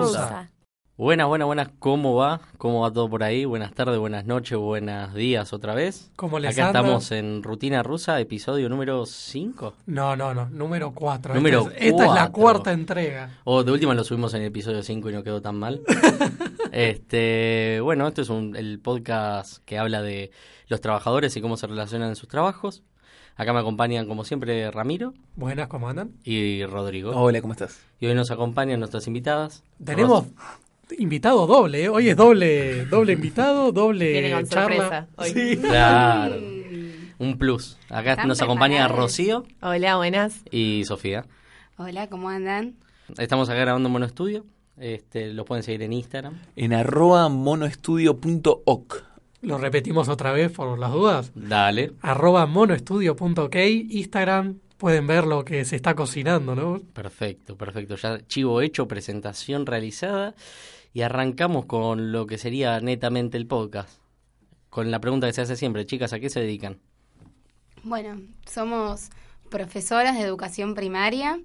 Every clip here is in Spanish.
Rusa. Buenas, buenas, buenas, ¿cómo va? ¿Cómo va todo por ahí? Buenas tardes, buenas noches, buenos días otra vez. ¿Cómo les Acá anda? estamos en Rutina Rusa, episodio número 5. No, no, no, número 4. Número esta, es, esta es la cuatro. cuarta entrega. O de última lo subimos en el episodio 5 y no quedó tan mal. este, bueno, esto es un- el podcast que habla de los trabajadores y cómo se relacionan en sus trabajos. Acá me acompañan, como siempre, Ramiro Buenas, ¿cómo andan? y Rodrigo. Hola, ¿cómo estás? Y hoy nos acompañan nuestras invitadas. Tenemos invitado doble, ¿eh? Hoy es doble, doble invitado, doble Viene con charla. sorpresa hoy. Sí. Claro, un plus. Acá ¿Están nos acompaña preparados? Rocío Hola, buenas. y Sofía. Hola, ¿cómo andan? Estamos acá grabando en Monostudio. Este, los pueden seguir en Instagram. En arroba monoestudio.oc. Lo repetimos otra vez por las dudas. Dale. Arroba monoestudio.ok, Instagram, pueden ver lo que se está cocinando, ¿no? Perfecto, perfecto. Ya chivo hecho, presentación realizada. Y arrancamos con lo que sería netamente el podcast. Con la pregunta que se hace siempre, chicas, ¿a qué se dedican? Bueno, somos profesoras de educación primaria.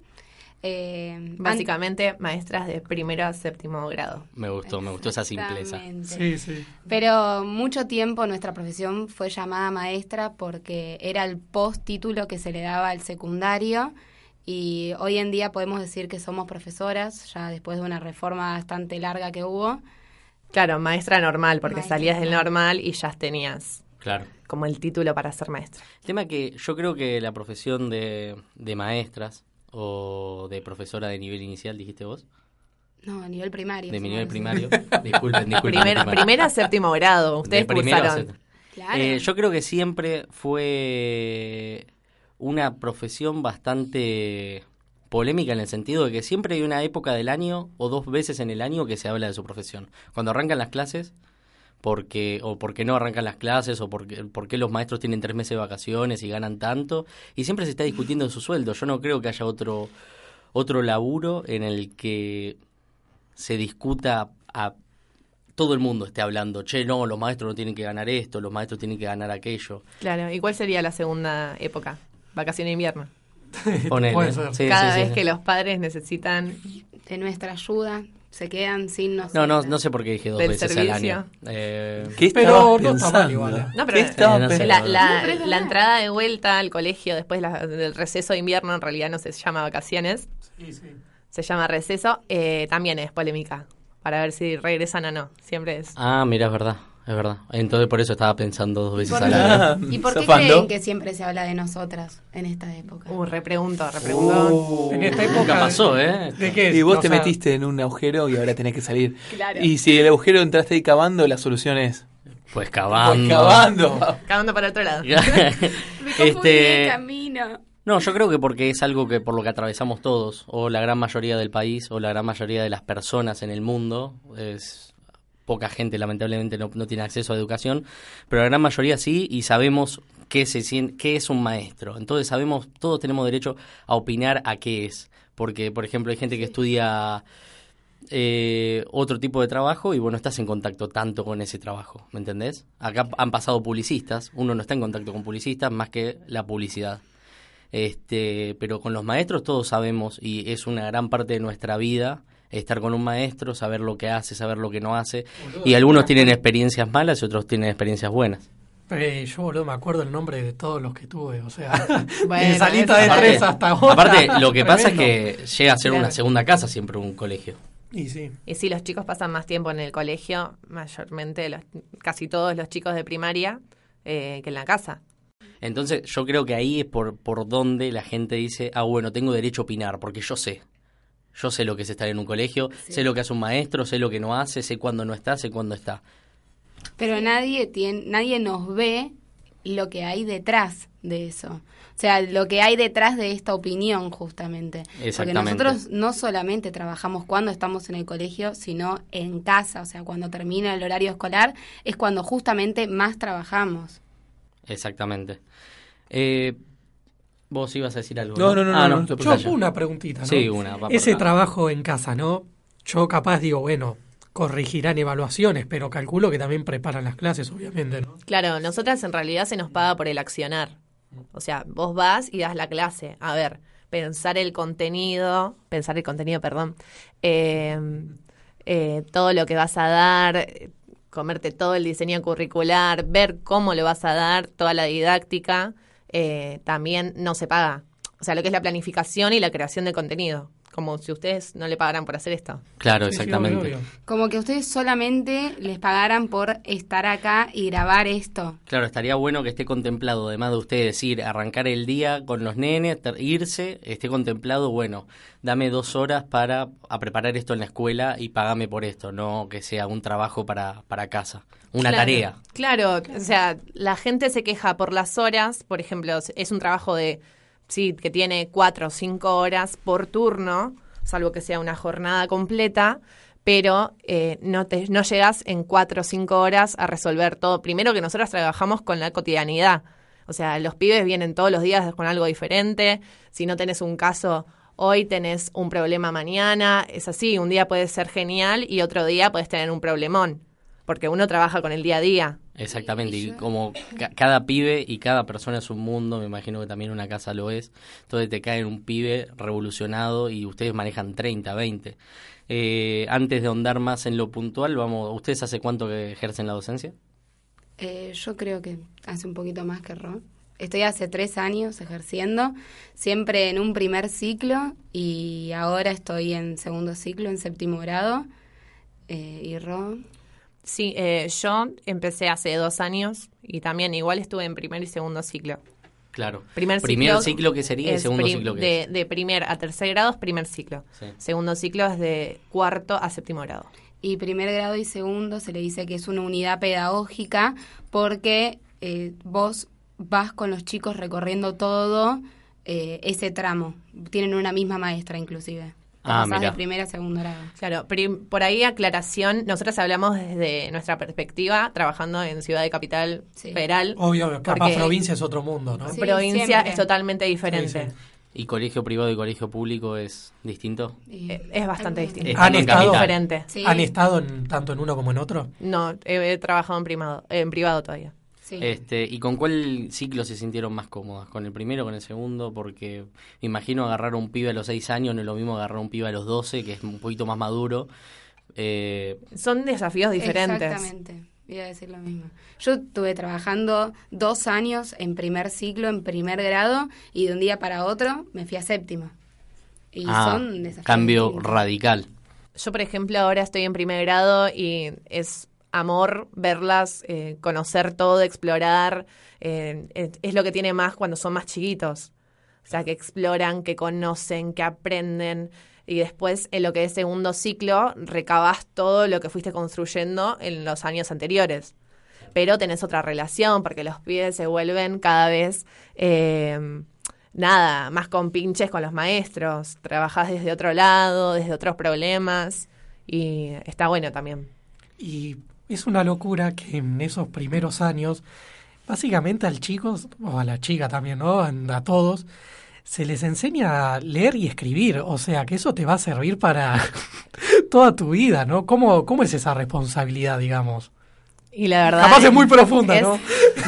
eh, Básicamente, maestras de primero a séptimo grado. Me gustó, me gustó esa simpleza. Exactamente. Sí, sí. Pero mucho tiempo nuestra profesión fue llamada maestra porque era el post-título que se le daba al secundario y hoy en día podemos decir que somos profesoras, ya después de una reforma bastante larga que hubo. Claro, maestra normal, porque Maestra salías del normal. y ya tenías Claro. como el título para ser maestra. El tema que yo creo que la profesión de, de maestras o de profesora de nivel inicial, dijiste vos, No, a nivel primario. de mi nivel primario, disculpen, disculpen. Primer, primero a séptimo grado, ustedes cursaron. Claro. Eh, yo creo que siempre fue una profesión bastante polémica en el sentido de que siempre hay una época del año o dos veces en el año que se habla de su profesión. Cuando arrancan las clases, porque o porque no arrancan las clases o porque, por qué los maestros tienen tres meses de vacaciones y ganan tanto y siempre se está discutiendo su sueldo. Yo no creo que haya otro otro laburo en el que se discuta a todo el mundo esté hablando, che, no, los maestros no tienen que ganar esto, los maestros tienen que ganar aquello. Claro, ¿y cuál sería la segunda época? Vacación de invierno. Ponele. Sí, Cada sí, vez sí. que los padres necesitan de nuestra ayuda se quedan sin nosotros. No, no, no sé por qué dije dos Del veces servicio. al año. Eh, ¿Qué Pero no está pensando? mal igual, ¿eh? No, pero ¿Qué estabas Eh, no sé. La, la- No, pero es la entrada de vuelta al colegio después de la- del receso de invierno, en realidad no se llama vacaciones, Sí, sí. se llama receso, eh, también es polémica, para ver si regresan o no. Siempre es. Ah, mira, es verdad, es verdad. Entonces por eso estaba pensando dos veces ¿Por al qué? año. ¿Y por qué Zafando. creen que siempre se habla de nosotras en esta época? Uh, repregunto, repregunto. Oh. En esta época. Nunca pasó, ¿eh? ¿De qué? Y vos te sea, metiste en un agujero y ahora tenés que salir. Claro. Y si el agujero entraste ahí cavando, la solución es... Pues cavando. Pues cavando. Cagando para otro lado. Me este, camino. no, yo creo que porque es algo que por lo que atravesamos todos, o la gran mayoría del país, o la gran mayoría de las personas en el mundo, es poca gente lamentablemente no, no tiene acceso a educación, pero la gran mayoría sí y sabemos qué, se, qué es un maestro. Entonces sabemos, todos tenemos derecho a opinar a qué es. Porque, por ejemplo, hay gente que estudia eh, otro tipo de trabajo y vos no estás en contacto tanto con ese trabajo, ¿me entendés? Acá han pasado publicistas, uno no está en contacto con publicistas más que la publicidad. Este, pero con los maestros todos sabemos y es una gran parte de nuestra vida estar con un maestro, saber lo que hace, saber lo que no hace. Y algunos tienen experiencias malas y otros tienen experiencias buenas. Eh, yo, boludo, me acuerdo el nombre de todos los que tuve. O sea, Bueno, de salita de tres hasta ahora. aparte, lo que pasa es que llega a ser una segunda casa siempre un colegio. Y sí. Y si los chicos pasan más tiempo en el colegio, mayormente los, casi todos los chicos de primaria, eh, que en la casa. Entonces yo creo que ahí es por, por donde la gente dice, ah, bueno, tengo derecho a opinar, porque yo sé. Yo sé lo que es estar en un colegio, sé lo que hace un maestro, sé lo que no hace, sé cuándo no está, sé cuándo está. Pero nadie tiene, nadie nos ve lo que hay detrás de eso. O sea, lo que hay detrás de esta opinión, justamente. Porque Exactamente. nosotros no solamente trabajamos cuando estamos en el colegio, sino en casa. O sea, cuando termina el horario escolar es cuando justamente más trabajamos. Exactamente. Eh, Vos ibas a decir algo. No, no, no, Ah, no, no te Yo una preguntita, ¿no? Sí, una. Ese acá. trabajo en casa, ¿no? Yo capaz digo, bueno, corregirán evaluaciones, pero calculo que también preparan las clases, obviamente, ¿no? Claro, nosotras en realidad se nos paga por el accionar. O sea, vos vas y das la clase. A ver, pensar el contenido, pensar el contenido, perdón, eh, eh, todo lo que vas a dar, comerte todo el diseño curricular, ver cómo lo vas a dar, toda la didáctica, eh, también no se paga. O sea, lo que es la planificación y la creación de contenido. Como si ustedes no le pagaran por hacer esto. Claro, exactamente. Como que ustedes solamente les pagaran por estar acá y grabar esto. Claro, estaría bueno que esté contemplado, además de ustedes ir, arrancar el día con los nenes, irse, esté contemplado, bueno, dame dos horas para a preparar esto en la escuela y pagame por esto, no que sea un trabajo para, para casa, una Claro. tarea. Claro, o sea, la gente se queja por las horas, por ejemplo, es un trabajo de, sí, que tiene cuatro o cinco horas por turno, salvo que sea una jornada completa, pero eh, no, te, no llegas en cuatro o cinco horas a resolver todo. Primero que nosotros trabajamos con la cotidianidad, o sea, los pibes vienen todos los días con algo diferente, si no tenés un caso... Hoy tenés un problema mañana, es así, un día puede ser genial y otro día puedes tener un problemón, porque uno trabaja con el día a día. Exactamente, y como ca- cada pibe y cada persona es un mundo, me imagino que también una casa lo es, entonces te cae un pibe revolucionado y ustedes manejan 30, 20. Eh, antes de ahondar más en lo puntual, vamos, ¿ustedes hace cuánto que ejercen la docencia? Eh, yo creo que hace un poquito más que Ro. Estoy hace tres años ejerciendo, siempre en un primer ciclo y ahora estoy en segundo ciclo, en séptimo grado. Eh, y Ro, Sí, eh, yo empecé hace dos años y también igual estuve en primer y segundo ciclo. Claro. Primer, ciclo, que sería y segundo ciclo que de, es. de primer a tercer grado es primer ciclo. Sí. Segundo ciclo es de cuarto a séptimo grado. y primer grado y segundo se le dice que es una unidad pedagógica porque eh, vos vas con los chicos recorriendo todo eh, ese tramo. Tienen una misma maestra inclusive. Ah, Pasás de primera a segundo grado. Claro, prim- por ahí aclaración, nosotros hablamos desde nuestra perspectiva, trabajando en Ciudad de Capital Sí. Federal. Obvio, capaz provincia es otro mundo, ¿no? Sí, provincia siempre. es totalmente diferente. Sí, sí. ¿Y colegio privado y colegio público es distinto? Eh, Es bastante distinto. ¿Han estado- diferente. Sí, ¿Han estado en, tanto en uno como en otro? No, he, he trabajado en, primado, en privado todavía. Sí. Este, ¿Y con cuál ciclo se sintieron más cómodas? ¿Con el primero o con el segundo? Porque me imagino agarrar a un pibe a los 6 años no es lo mismo agarrar a un pibe a los 12, que es un poquito más maduro. Eh, Son desafíos diferentes. Exactamente, iba a decir lo mismo. Yo estuve trabajando dos años en primer ciclo, en primer grado, y de un día para otro me fui a séptimo. Y ah, son desafíos cambio distintos. radical. Yo, por ejemplo, ahora estoy en primer grado y es amor verlas, eh, conocer todo, explorar. eh, es, es lo que tiene más cuando son más chiquitos. O sea, que exploran, que conocen, que aprenden. Y después, en lo que es segundo ciclo, recabas todo lo que fuiste construyendo en los años anteriores. Pero tenés otra relación, porque los pibes se vuelven cada vez, eh, nada, más compinches con los maestros. Trabajás desde otro lado, desde otros problemas. Y está bueno también. Y es una locura que en esos primeros años, básicamente al chico, o a la chica también, ¿no? A todos, se les enseña a leer y escribir. O sea, que eso te va a servir para toda tu vida, ¿no? ¿Cómo, cómo es esa responsabilidad, digamos? Y la verdad. Capaz es muy profunda, es- ¿no?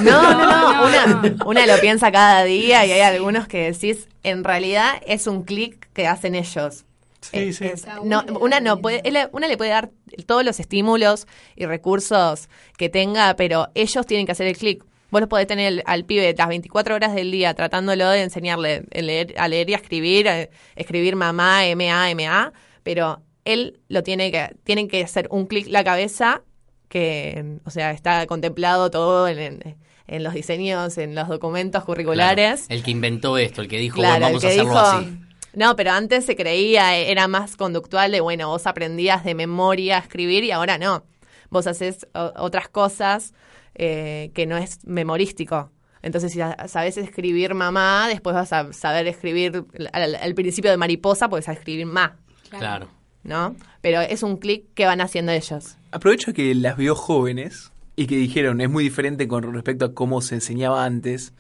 No, no, no. No, Una, no. una lo piensa cada día y hay algunos que decís, en realidad es un clic que hacen ellos. Sí, Eh, sí. es- no, una no puede, una le puede dar todos los estímulos y recursos que tenga, pero ellos tienen que hacer el clic. Vos lo podés tener el- al pibe las 24 horas del día tratándolo de enseñarle a leer, a leer y a escribir, a escribir mamá, MA, MA, pero él lo tiene que, tienen que hacer un clic la cabeza que, o sea, está contemplado todo en, en- en los diseños, en los documentos curriculares. Claro, el que inventó esto, el que dijo, Claro, vamos el a hacerlo dijo, así. No, pero antes se creía, eh, era más conductual de, bueno, vos aprendías de memoria a escribir y ahora no. Vos haces otras cosas eh, que no es memorístico. Entonces, si sa- sabes escribir mamá, después vas a saber escribir al, al principio de mariposa, pues a escribir ma, Claro. ¿no? Pero es un clic que van haciendo ellos. Aprovecho que las veo jóvenes y que dijeron es muy diferente con respecto a cómo se enseñaba antes.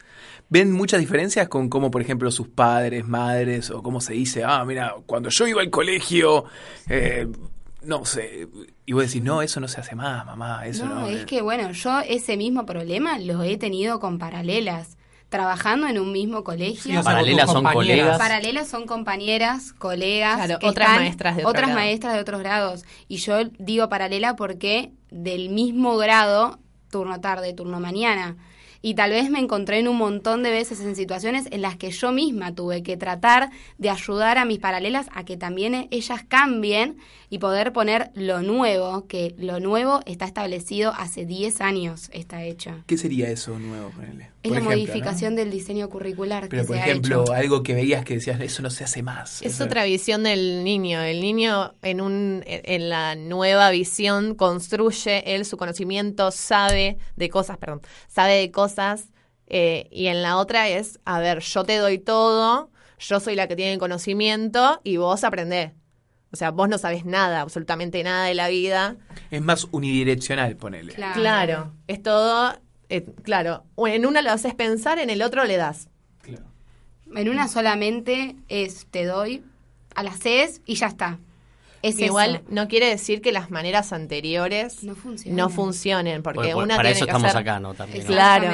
¿Ven muchas diferencias con cómo, por ejemplo, sus padres, madres, o cómo se dice, ah, mira, cuando yo iba al colegio, eh, no sé, y vos decís, no, eso no se hace más, mamá, eso no. no, es que bueno, yo ese mismo problema lo he tenido con paralelas. Trabajando en un mismo colegio. Sí, o sea, Paralelas son compañeras. colegas. Paralelas son compañeras, colegas, Claro, que otras están- maestras de otras maestras de otros grados. Y yo digo paralela porque del mismo grado, turno tarde, turno mañana. Y tal vez me encontré en un montón de veces en situaciones en las que yo misma tuve que tratar de ayudar a mis paralelas a que también ellas cambien y poder poner lo nuevo, que lo nuevo está establecido hace 10 años, está hecho. ¿Qué sería eso nuevo, ponele? Es Por la ejemplo, modificación ¿no? del diseño curricular Pero, que por se ejemplo, ha hecho. algo que veías que decías, eso no se hace más. Es Eso- otra visión del niño. El niño en un en la nueva visión construye él su conocimiento, sabe de cosas, perdón, sabe de cosas eh, y en la otra es, a ver, yo te doy todo, yo soy la que tiene el conocimiento y vos aprendés. O sea, vos no sabés nada, absolutamente nada de la vida. Es más unidireccional, ponele. Claro. Claro, es todo, eh, claro, en una lo haces pensar, en el otro le das. Claro. En una solamente es te doy, a las haces y ya está. Es Igual eso. no quiere decir que las maneras anteriores No funcionan. no funcionen, porque Por- por- una para tiene eso que estamos hacer- acá, ¿no? También, ¿no? Claro.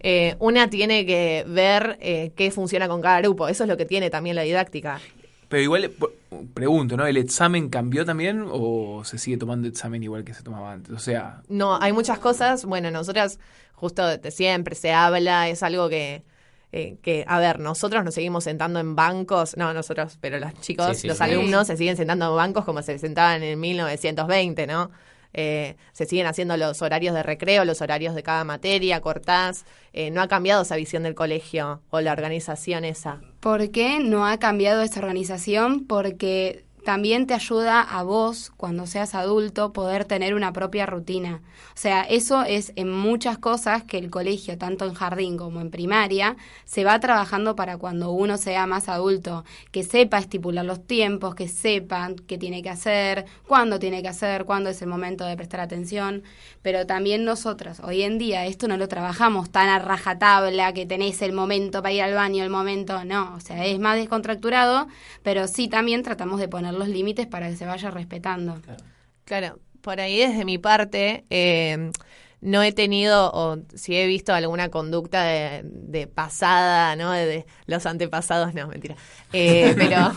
Eh, una tiene que ver eh, qué funciona con cada grupo. Eso es lo que tiene también la didáctica. Pero igual, pregunto, ¿no? ¿El examen cambió también o se sigue tomando examen igual que se tomaba antes? O sea, No, hay muchas cosas. Bueno, nosotras, justo de siempre se habla, es algo que. eh, que, a ver, nosotros nos seguimos sentando en bancos, no nosotros, pero los chicos, Sí, sí, los sí. alumnos se siguen sentando en bancos como se sentaban en 1920, ¿no? Eh, se siguen haciendo los horarios de recreo, los horarios de cada materia, cortás. Eh, no ha cambiado esa visión del colegio o la organización esa. ¿Por qué no ha cambiado esa organización? Porque también te ayuda a vos, cuando seas adulto, poder tener una propia rutina. O sea, eso es en muchas cosas que el colegio, tanto en jardín como en primaria, se va trabajando para cuando uno sea más adulto, que sepa estipular los tiempos, que sepan qué tiene que hacer, cuándo tiene que hacer, cuándo es el momento de prestar atención. Pero también nosotras, hoy en día, esto no lo trabajamos tan a rajatabla, que tenés el momento para ir al baño, el momento, no. O sea, es más descontracturado, pero sí también tratamos de poner los límites para que se vaya respetando. Claro, por ahí desde mi parte eh, no he tenido o si he visto alguna conducta de, de pasada, ¿no? De, de los antepasados, no, mentira. Eh, pero,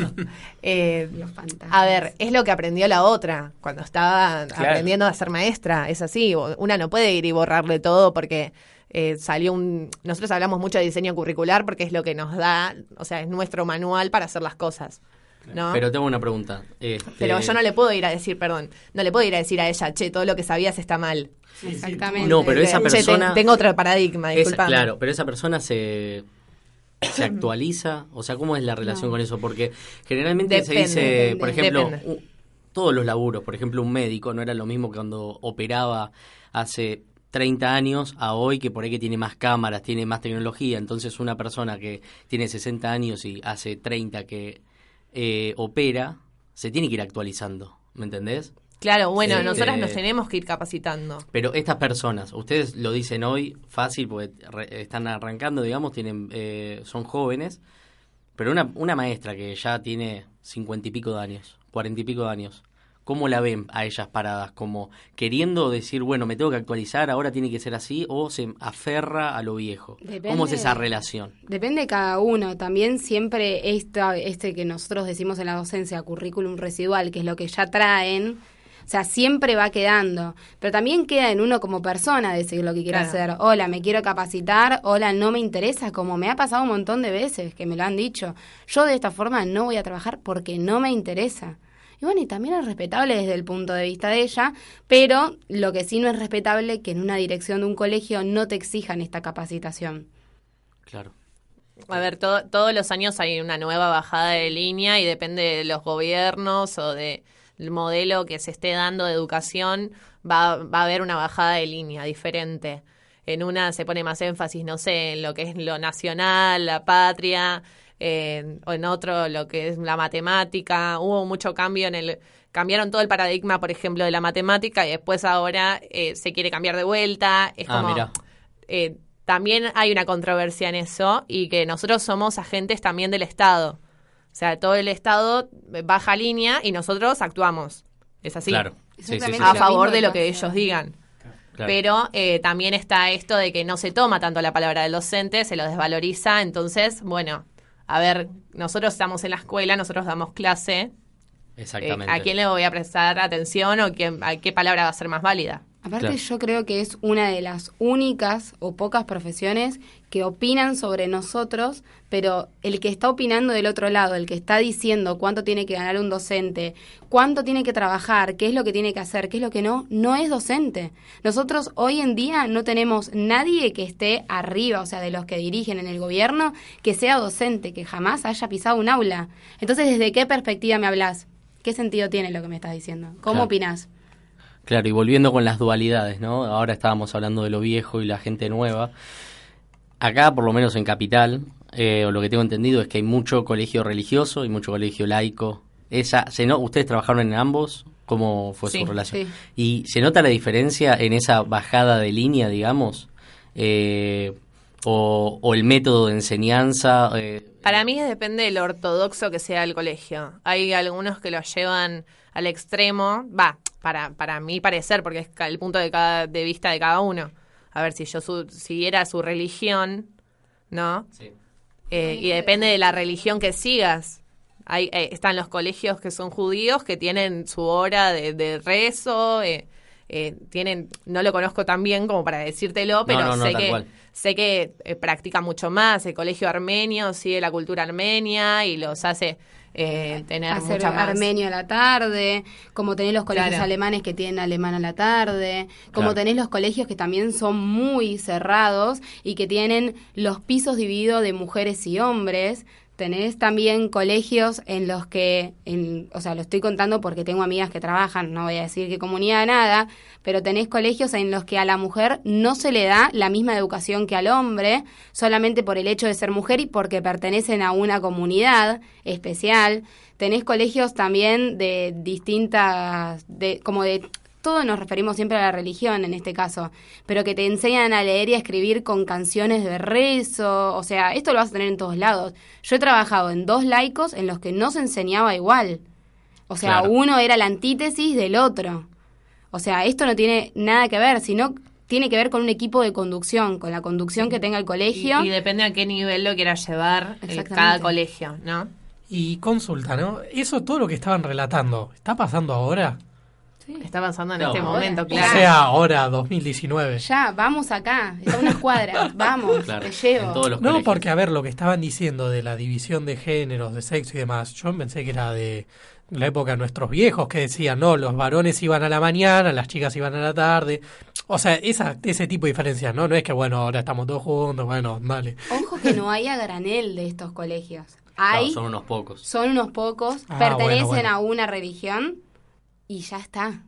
eh, Los a ver, es lo que aprendió la otra cuando estaba Claro. aprendiendo a ser maestra, es así. Una no puede ir y borrarle todo porque eh, salió un... Nosotros hablamos mucho de diseño curricular porque es lo que nos da, o sea, es nuestro manual para hacer las cosas. ¿No? Pero tengo una pregunta. Este, Pero yo no le puedo ir a decir, perdón, no le puedo ir a decir a ella, che, todo lo que sabías está mal. Exactamente. No, pero esa Che, persona- tengo otro paradigma, disculpame. claro, pero esa persona se, se actualiza. O sea, ¿cómo es la relación No. con eso? Porque generalmente Depende, se dice, depende, por ejemplo, u- todos los laburos, por ejemplo, un médico no era lo mismo que cuando operaba hace 30 años a hoy, que por ahí que tiene más cámaras, tiene más tecnología. Entonces, una persona que tiene 60 años y hace 30 que eh, opera, se tiene que ir actualizando. ¿Me entendés? Claro, bueno, Sí. nosotras Eh, nos tenemos que ir capacitando. Pero estas personas, ustedes lo dicen hoy fácil porque re- están arrancando, digamos, tienen eh, son jóvenes, pero una, una maestra que ya tiene cincuenta y pico de años, cuarenta y pico de años, ¿cómo la ven a ellas paradas? ¿Como queriendo decir, bueno, me tengo que actualizar, ahora tiene que ser así, o se aferra a lo viejo? Depende ¿Cómo es esa relación? Depende de cada uno. También siempre esta, este que nosotros decimos en la docencia, currículum residual, que es lo que ya traen, o sea, siempre va quedando. Pero también queda en uno como persona decir lo que quiere Claro. hacer. Hola, me quiero capacitar. Hola, no me interesa. Como me ha pasado un montón de veces que me lo han dicho. Yo de esta forma no voy a trabajar porque no me interesa. Y bueno, y también es respetable desde el punto de vista de ella, pero lo que sí no es respetable que en una dirección de un colegio no te exijan esta capacitación. Claro. A ver, to- todos los años hay una nueva bajada de línea y depende de los gobiernos o de- del modelo que se esté dando de educación, va, va a haber una bajada de línea diferente. En una se pone más énfasis, no sé, en lo que es lo nacional, la patria, eh, o en otro lo que es la matemática. Hubo mucho cambio en el cambiaron todo el paradigma, por ejemplo, de la matemática y después ahora eh, se quiere cambiar de vuelta. Es Ah, como mirá. eh, también hay una controversia en eso y que nosotros somos agentes también del Estado. O sea, todo el Estado baja línea y nosotros actuamos. Es así. Claro. Sí, sí, sí. Exactamente. A favor de lo que ellos digan. Claro. Pero eh, también está esto de que no se toma tanto la palabra del docente, se lo desvaloriza. Entonces, bueno, a ver, nosotros estamos en la escuela, nosotros damos clase. eh, Exactamente. ¿A quién le voy a prestar atención o quién, a qué palabra va a ser más válida? Aparte Claro. yo creo que es una de las únicas o pocas profesiones que opinan sobre nosotros, pero el que está opinando del otro lado, el que está diciendo cuánto tiene que ganar un docente, cuánto tiene que trabajar, qué es lo que tiene que hacer, qué es lo que no, no es docente. Nosotros hoy en día no tenemos nadie que esté arriba, o sea, de los que dirigen en el gobierno, que sea docente, que jamás haya pisado un aula. Entonces, ¿desde qué perspectiva me hablas? ¿Qué sentido tiene lo que me estás diciendo? ¿Cómo Claro. opinás? Claro, y volviendo con las dualidades, ¿no? Ahora estábamos hablando de lo viejo y la gente nueva. Acá, por lo menos en Capital, eh, lo que tengo entendido es que hay mucho colegio religioso y mucho colegio laico. Esa, se no, ¿Ustedes trabajaron en ambos? ¿Cómo fue Sí, su relación? sí. ¿Y se nota la diferencia en esa bajada de línea, digamos? Eh, o, o el método de enseñanza? eh, Para mí depende de lo ortodoxo que sea el colegio. Hay algunos que lo llevan al extremo, va, para, para mi parecer, porque es el punto de, cada, de vista de cada uno. A ver, si yo su- siguiera su religión, ¿no? Eh, y depende de la religión que sigas. Hay, eh, están los colegios que son judíos que tienen su hora de, de rezo, eh, eh, tienen, no lo conozco tan bien como para decírtelo, pero no, no, sé, que, sé que eh, practica mucho más. El colegio armenio sigue la cultura armenia y los hace eh, tener hacer mucha más. armenio a la tarde, como tenés los colegios Claro. alemanes que tienen alemán a la tarde, como Claro. tenés los colegios que también son muy cerrados y que tienen los pisos divididos de mujeres y hombres. Tenés también colegios en los que, en, o sea, lo estoy contando porque tengo amigas que trabajan, no voy a decir qué comunidad, nada, pero tenés colegios en los que a la mujer no se le da la misma educación que al hombre, solamente por el hecho de ser mujer y porque pertenecen a una comunidad especial. Tenés colegios también de distintas, de, como de, todo nos referimos siempre a la religión en este caso, pero que te enseñan a leer y a escribir con canciones de rezo, o sea, esto lo vas a tener en todos lados. Yo he trabajado en dos laicos en los que no se enseñaba igual. O sea, Claro. uno era la antítesis del otro. O sea, esto no tiene nada que ver, sino tiene que ver con un equipo de conducción, con la conducción que tenga el colegio. y depende a qué nivel lo quiera llevar eh, cada colegio, ¿no? Y consulta, ¿no? Eso todo lo que estaban relatando, ¿está pasando ahora? Está pasando en No, este ahora. momento, O claro. sea, ahora, 2019. Ya, vamos acá, está a unas cuadras, vamos, Claro, te llevo. en todos los No, colegios. porque a ver, lo que estaban diciendo de la división de géneros, de sexo y demás, yo pensé que era de la época de nuestros viejos que decían, no, los varones iban a la mañana, las chicas iban a la tarde. O sea, esa, ese tipo de diferencias, ¿no? No es que, bueno, ahora estamos todos juntos, bueno, dale. Ojo que no hay a granel de estos colegios. No, Hay, son unos pocos. son unos pocos, Ah, pertenecen bueno, bueno. a una religión y ya está.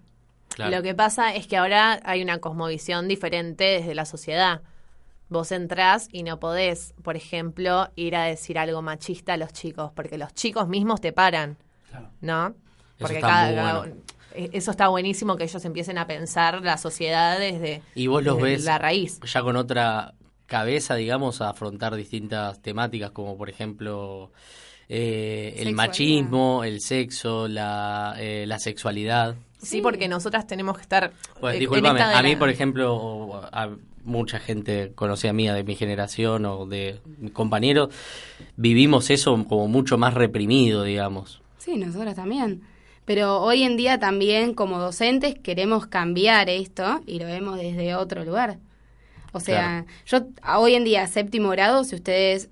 Claro. Lo que pasa es que ahora hay una cosmovisión diferente desde la sociedad. Vos entrás y no podés, por ejemplo, ir a decir algo machista a los chicos, porque los chicos mismos te paran, ¿no? Porque está muy bueno. eh, eso está buenísimo que ellos empiecen a pensar la sociedad desde, Y vos los ves la raíz. ya con otra cabeza, digamos, a afrontar distintas temáticas como por ejemplo eh, el machismo, el sexo, la, eh, la sexualidad. Sí, porque nosotras tenemos que estar. Pues, eh, en discúlpame, esta de a mí, por ejemplo, a mucha gente conocida mía de mi generación o de mis compañeros, vivimos eso como mucho más reprimido, digamos. Sí, nosotros también. Pero hoy en día también como docentes queremos cambiar esto y lo vemos desde otro lugar. O sea, yo hoy en día, séptimo grado, si ustedes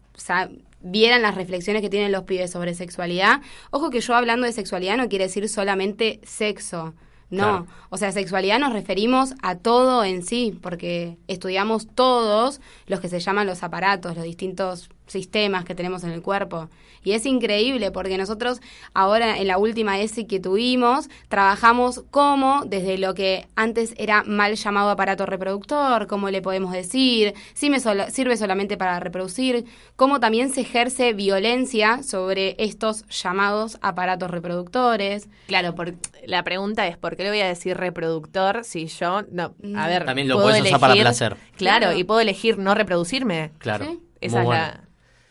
vieran las reflexiones que tienen los pibes sobre sexualidad, ojo que yo hablando de sexualidad no quiere decir solamente sexo. No, Claro. o sea, sexualidad nos referimos a todo en sí, porque estudiamos todos los que se llaman los aparatos, los distintos sistemas que tenemos en el cuerpo. Y es increíble porque nosotros ahora en la última ESI que tuvimos trabajamos como desde lo que antes era mal llamado aparato reproductor, cómo le podemos decir, si me sirve solamente para reproducir, cómo también se ejerce violencia sobre estos llamados aparatos reproductores. Claro, por, la pregunta es, ¿por qué le voy a decir reproductor si yo, no, a ver, También lo puedo puedes usar para placer. Claro, Claro. y puedo elegir no reproducirme. Claro. Sí. Esa Muy es bueno. la,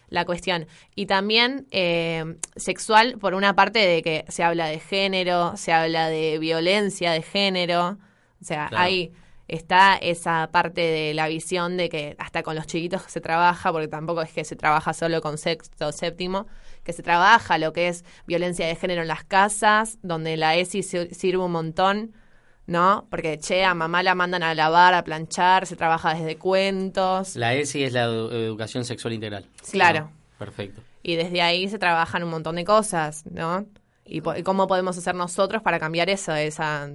la cuestión. Y también eh, sexual, por una parte de que se habla de género, se habla de violencia de género. O sea, Claro. ahí está esa parte de la visión de que hasta con los chiquitos se trabaja, porque tampoco es que se trabaja solo con sexto, séptimo, que se trabaja lo que es violencia de género en las casas, donde la ESI sirve un montón. ¿No? Porque, che, a mamá la mandan a lavar, a planchar, se trabaja desde cuentos. La ESI es la edu- educación sexual integral. Claro. No, perfecto. Y desde ahí se trabajan un montón de cosas, ¿no? Y, po- y cómo podemos hacer nosotros para cambiar eso, esa,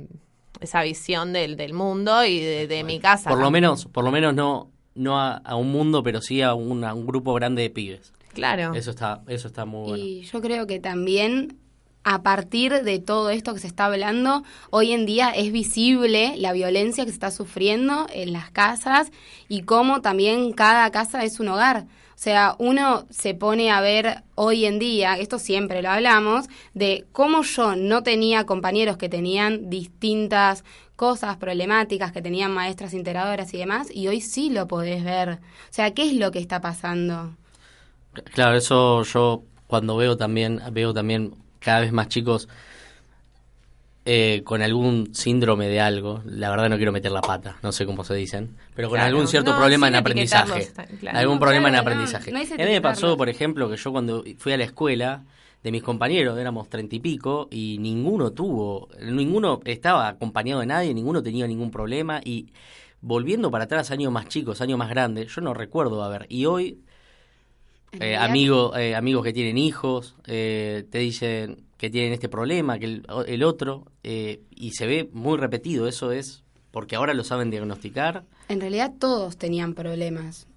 esa visión del, del mundo y de, de mi casa. Por lo también. menos, por lo menos no, no a, a un mundo, pero sí a, un- a un grupo grande de pibes. Claro. Eso está, eso está muy bueno. Y yo creo que también a partir de todo esto que se está hablando, hoy en día es visible la violencia que se está sufriendo en las casas y cómo también cada casa es un hogar. O sea, uno se pone a ver hoy en día, esto siempre lo hablamos, de cómo yo no tenía compañeros que tenían distintas cosas problemáticas, que tenían maestras integradoras y demás, y hoy sí lo podés ver. O sea, ¿qué es lo que está pasando? Claro, eso yo cuando veo también, veo también cada vez más chicos eh, con algún síndrome de algo, la verdad no quiero meter la pata, no sé cómo se dicen, pero con Claro. algún cierto No, problema en aprendizaje. claro. Algún No, problema en claro, aprendizaje. no a mí me pasó, por ejemplo, que yo cuando fui a la escuela de mis compañeros, éramos treinta y pico, y ninguno tuvo, ninguno estaba acompañado de nadie, ninguno tenía ningún problema, y volviendo para atrás, años más chicos, años más grandes, yo no recuerdo haber, y hoy eh, amigo, eh, amigos que tienen hijos, eh, te dicen que tienen este problema, que el, el otro, eh, y se ve muy repetido. Eso es porque ahora lo saben diagnosticar. En realidad todos tenían problemas.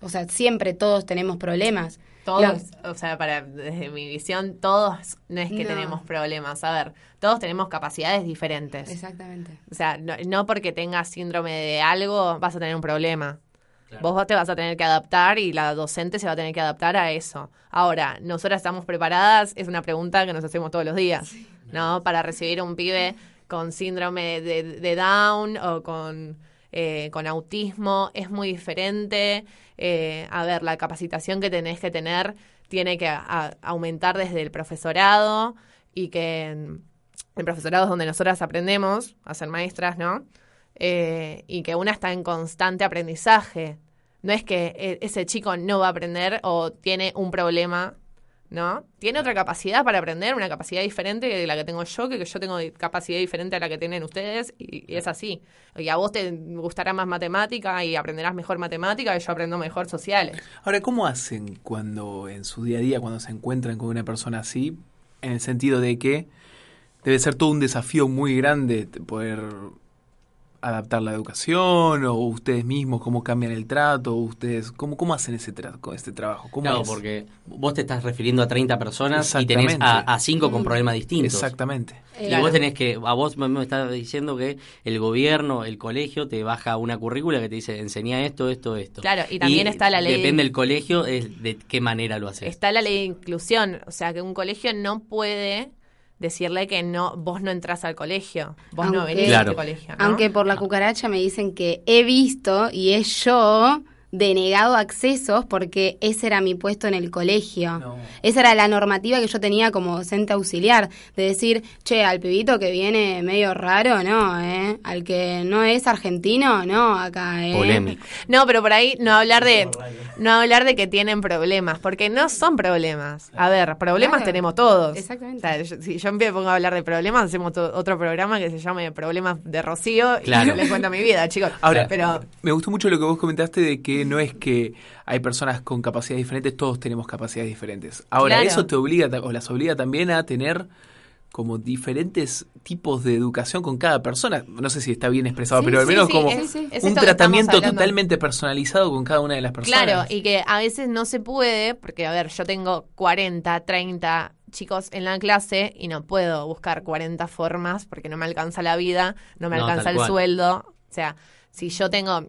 O sea, siempre todos tenemos problemas. Todos, o sea, para, desde mi visión, todos no es que No. tenemos problemas. A ver, todos tenemos capacidades diferentes. Exactamente. O sea, no, no porque tengas síndrome de algo vas a tener un problema. Vos te vas a tener que adaptar y la docente se va a tener que adaptar a eso. Ahora, ¿nosotras estamos preparadas? Es una pregunta que nos hacemos todos los días, ¿no? Para recibir un pibe con síndrome de, de Down o con, eh, con autismo es muy diferente. Eh, a ver, la capacitación que tenés que tener tiene que a- aumentar desde el profesorado y que el profesorado es donde nosotras aprendemos a ser maestras, ¿no? Eh, y que una está en constante aprendizaje. No es que eh, ese chico no va a aprender o tiene un problema, ¿no? Tiene otra capacidad para aprender, una capacidad diferente de la que tengo yo, que yo tengo capacidad diferente a la que tienen ustedes, y, y es así. Y a vos te gustará más matemática y aprenderás mejor matemática y yo aprendo mejor sociales. Ahora, ¿cómo hacen cuando en su día a día, cuando se encuentran con una persona así? En el sentido de que debe ser todo un desafío muy grande poder adaptar la educación o ustedes mismos cómo cambian el trato, o ustedes cómo cómo hacen ese trato, este trabajo, cómo Claro, es? porque vos te estás refiriendo a 30 personas y tenés a, a cinco con problemas distintos. Exactamente. Y Eh, vos tenés que, a vos me, me estás diciendo que el gobierno, el colegio, te baja una currícula que te dice enseñá esto, esto, esto. Claro, y también está la ley- Depende del colegio, es de qué manera lo haces. Está la ley de inclusión, o sea que un colegio no puede decirle que no, vos no entras al colegio, vos no venís Claro. al colegio. ¿no? Aunque por la cucaracha me dicen que he visto y he yo denegado accesos porque ese era mi puesto en el colegio. No. Esa era la normativa que yo tenía como docente auxiliar, de decir, che, al pibito que viene medio raro, no, ¿eh? Al que no es argentino, no, acá, ¿eh? Polémico. No, pero por ahí no hablar de no hablar de que tienen problemas, porque no son problemas. A ver, problemas Claro. tenemos todos. Exactamente. O sea, yo- si yo me pongo a hablar de problemas, hacemos otro programa que se llame Problemas de Rocío Claro. y les cuento mi vida, chicos. Ahora, pero me gustó mucho lo que vos comentaste de que no es que hay personas con capacidades diferentes, todos tenemos capacidades diferentes. Ahora, Claro. eso te obliga o las obliga también a tener como diferentes tipos de educación con cada persona. No sé si está bien expresado, Sí, pero al menos sí, como es- sí. es un tratamiento totalmente personalizado con cada una de las personas. Claro, y que a veces no se puede, porque a ver, yo tengo 40, 30 chicos en la clase y no puedo buscar 40 formas porque no me alcanza la vida, no me No, alcanza el cual. sueldo. O sea, si yo tengo,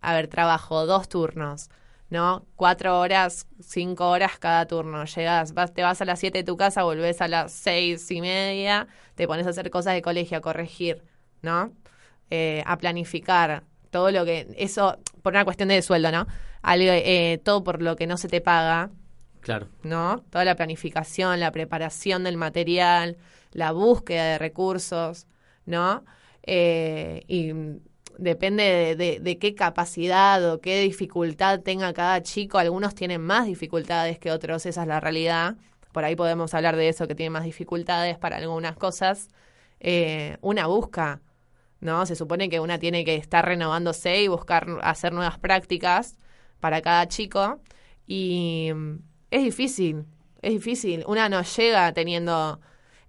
a ver, trabajo dos turnos, ¿no? Cuatro horas, cinco horas cada turno. Llegas, vas, te vas a las siete de tu casa, volvés a las seis y media, te pones a hacer cosas de colegio, a corregir, ¿no? Eh, a planificar todo lo que eso por una cuestión de sueldo, ¿no? Algo, eh, todo por lo que no se te paga, Claro. ¿no? Toda la planificación, la preparación del material, la búsqueda de recursos, ¿no? Eh, y depende de, qué capacidad o qué dificultad tenga cada chico. Algunos tienen más dificultades que otros, esa es la realidad. Por ahí podemos hablar de eso, que tiene más dificultades para algunas cosas. Eh, una busca, ¿no? Se supone que una tiene que estar renovándose y buscar hacer nuevas prácticas para cada chico. Y mm, es difícil, es difícil. Una no llega teniendo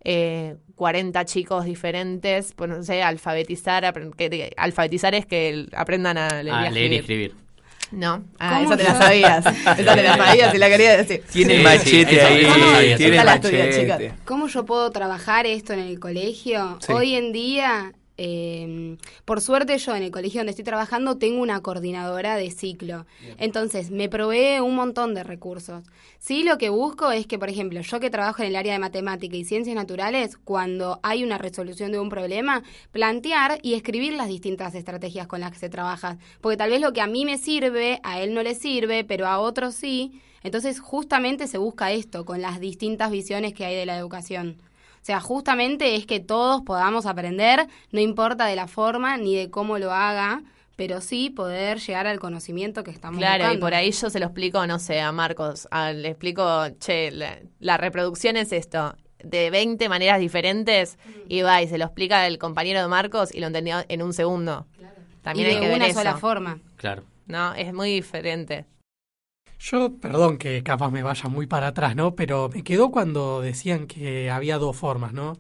eh, 40 chicos diferentes, pues no sé, alfabetizar, que, que- alfabetizar es que aprendan a leer, Ah, y, leer y escribir. escribir. No, ah, ¿Cómo esa te la sabías, esa te la sabías y la quería decir. Tiene Sí, el machete sí, ahí, tiene estudié, machete. chicas. ¿Cómo yo puedo trabajar esto en el colegio? Sí. Hoy en día, eh, por suerte yo en el colegio donde estoy trabajando tengo una coordinadora de ciclo. Entonces, me provee un montón de recursos. Sí, lo que busco es que, por ejemplo, yo que trabajo en el área de matemática y ciencias naturales, cuando hay una resolución de un problema, plantear y escribir las distintas estrategias con las que se trabaja. Porque tal vez lo que a mí me sirve, a él no le sirve, pero a otros sí. Entonces, justamente se busca esto, con las distintas visiones que hay de la educación. O sea, justamente es que todos podamos aprender, no importa de la forma ni de cómo lo haga, pero sí poder llegar al conocimiento que estamos Claro, y por ahí yo se lo explico, no sé, a Marcos. a- le explico, che, la, la reproducción es esto, de 20 maneras diferentes, y va y se lo explica el compañero de Marcos y lo entendió en un segundo. También y hay de que ver una eso, sola forma. Claro. ¿no? Es muy diferente. Yo, perdón que capaz me vaya muy para atrás, ¿no? Pero me quedó cuando decían que había dos formas, ¿no?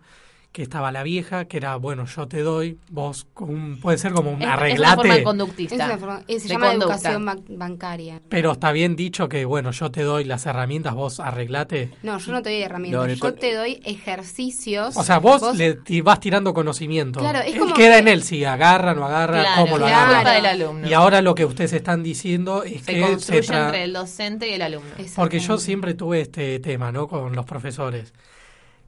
Que estaba la vieja, que era, bueno, yo te doy, vos, con puede ser como un Es, es una arreglate, forma conductista. Es una forma- eh, se de llama conducta. educación ban- bancaria. pero está bien dicho que, bueno, yo te doy las herramientas, vos arreglate. No, yo no te doy herramientas, No, yo te doy ejercicios. O sea, vos, le vas tirando conocimiento. Claro, es Él como queda que- en él si agarra, no agarra, Claro, cómo lo claro. agarra. del alumno. Y ahora lo que ustedes están diciendo es se que construye se tra- entre el docente y el alumno. Porque yo siempre tuve este tema, ¿no? Con los profesores.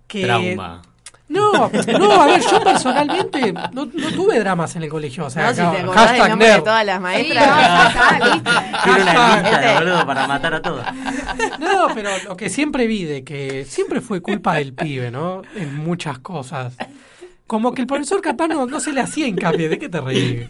Que Trauma. No, no, a ver, yo personalmente no, no tuve dramas en el colegio. O sea, no, si te acordás del hashtag nombre de nerd. todas las Sí, maestras. no, está, ¿viste? Tiene una lista, boludo, para matar a todos. No, pero lo que siempre vi de que siempre fue culpa del pibe, ¿no? En muchas cosas. Como que el profesor capaz no, no se le hacía hincapié. ¿De qué te reí?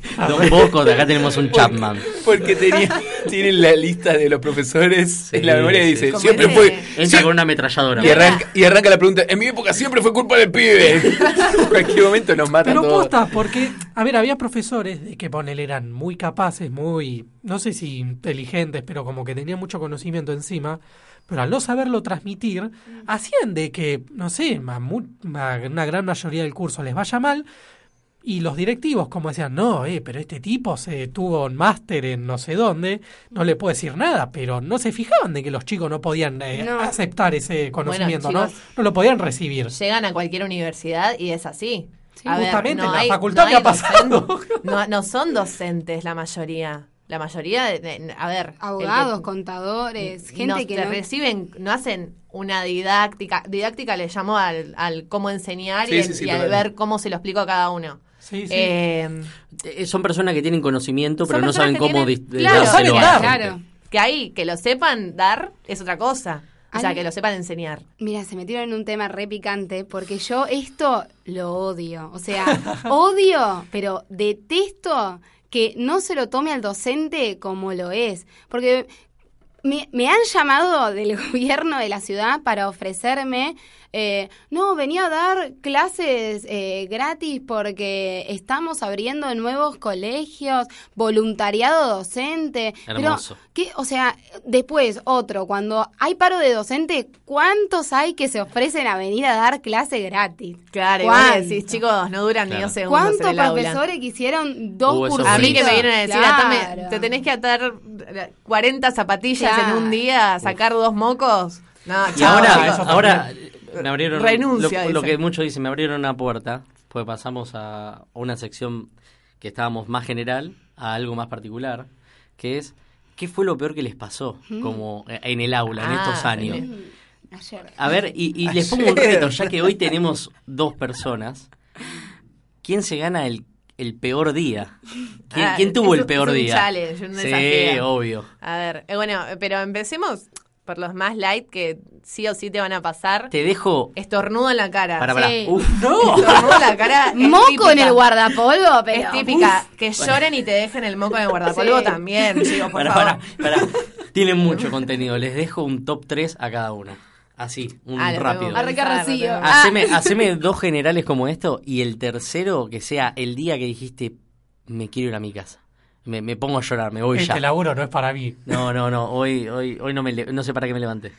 De acá tenemos un Chapman. Porque tenía, tienen la lista de los profesores en la Sí, memoria y sí. dice, siempre fue... Entra sie- con una ametralladora. y, arranca, y arranca la pregunta, en mi época siempre fue culpa del pibe. en cualquier momento nos matan Pero todos. posta, porque, a ver, había profesores de que ponele eran muy capaces, muy, no sé si inteligentes, pero como que tenían mucho conocimiento encima, pero al no saberlo transmitir, hacían de que, no sé, a mu- a una gran mayoría del curso les vaya mal, y los directivos como decían, no, eh, pero este tipo se tuvo un máster en no sé dónde, no le puedo decir nada, pero no se fijaban de que los chicos no podían eh, No. aceptar ese conocimiento, chicos. ¿no? No lo podían recibir. Llegan a cualquier universidad y es así. Sí, A ver, justamente, no en la hay- facultad no hay ha pasado. no son docentes la mayoría. La mayoría, de, de- a ver. que- Abogados, contadores, gente no, que te no... reciben, no hacen una didáctica. Didáctica le llamo al, al cómo enseñar Sí, y, sí, sí, y al ver cómo se lo explico a cada uno. Sí, sí. Eh, Eh, Son personas que tienen conocimiento, pero no saben cómo tienen- dis- Claro, dárselo saben dar. Claro. que ahí, que lo sepan dar es otra cosa. O sea, que lo sepan enseñar. Mira, se metieron en un tema re picante porque yo esto lo odio. O sea, odio, pero detesto que no se lo tome al docente como lo es. Porque me, han llamado del gobierno de la ciudad para ofrecerme eh, no, venía a dar clases eh, gratis porque estamos abriendo nuevos colegios, voluntariado docente. Hermoso. Pero, ¿qué? O sea, después, otro, cuando hay paro de docente, ¿cuántos hay que se ofrecen a venir a dar clase gratis? Claro, ¿Cuántos? decís, chicos, no duran ni dos segundos en ¿Cuántos aula. profesores que hicieron dos esos cursos? A mí que me vienen a decir, atame- Claro. te tenés que atar 40 zapatillas Claro. en un día, sacar dos mocos. No, Y chao, ahora, chicos. ahora me abrieron Renuncia, lo, que muchos dicen, me abrieron una puerta, pues pasamos a una sección que estábamos más general a algo más particular, que es ¿qué fue lo peor que les pasó como eh, en el aula en Ah, estos años? en Ayer. A ver, y, y les pongo un reto, ya que hoy tenemos dos personas, ¿quién se gana el, el peor día? ¿Quién, Ah, quién tuvo es el peor es un día? challenge, un sí, desafío. obvio. A ver, eh, bueno, pero empecemos por los más light que sí o sí te van a pasar. Te dejo... Estornudo en la cara. Para, para. Sí. Uf, Estornudo en la cara. Moco típica. en el guardapolvo, pero... Es típica. Que lloren y te dejen el moco en el guardapolvo Sí. también, chicos, por favor. pará, pará. Tienen mucho contenido. Les dejo un top 3 a cada una. Así, un Ah, rápido. tengo que Arranca pensar, Rocío. lo tengo que Ah. Haceme, haceme dos generales como esto y el tercero que sea el día que dijiste me quiero ir a mi casa. Me, me pongo a llorar, me voy Este ya. laburo no es para mí. No, no, no. Hoy, hoy, hoy no me no sé para qué me levanté.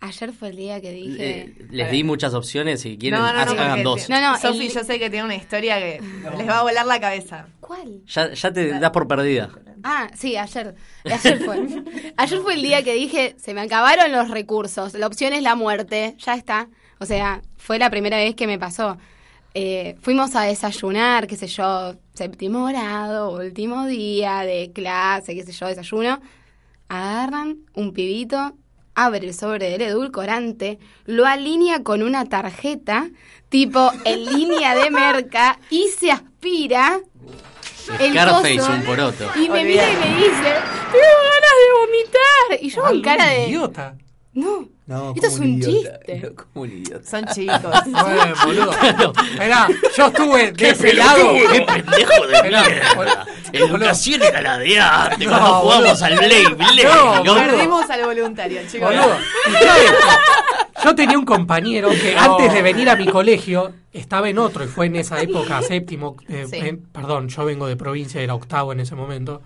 Ayer fue el día que dije... Les di muchas opciones si quieren No, no, no, haz- hagan dos. No, no, Sofi, el- yo sé que tiene una historia que les va a volar la cabeza. ¿Cuál? Ya, ya te das por perdida. Ah, sí, ayer. Ayer fue. Ayer fue el día que dije, se me acabaron los recursos, la opción es la muerte, ya está. O sea, fue la primera vez que me pasó. Eh, fuimos a desayunar, qué sé yo, séptimo grado, último día de clase, qué sé yo, desayuno. Agarran un pibito, abre el sobre del edulcorante, lo alinea con una tarjeta, tipo en línea de merca, y se aspira el Scarface, coso. un poroto. Y me mira y me dice, tengo ganas de vomitar. Y yo con cara de... idiota. No, No, esto es un idiota. chiste. No, como un idiota. Son chicos. Bueno, boludo. Mirá, yo estuve de pelado. pendejo de boludo. Educación era la de antes, No, cuando boludo. jugábamos al Play, Play, No, ¿no? Perdimos al voluntario, chicos. Boludo. Yo tenía un compañero que antes de venir a mi colegio estaba en otro y fue en esa época séptimo, eh, Sí. en- perdón, yo vengo de provincia, era octavo en ese momento.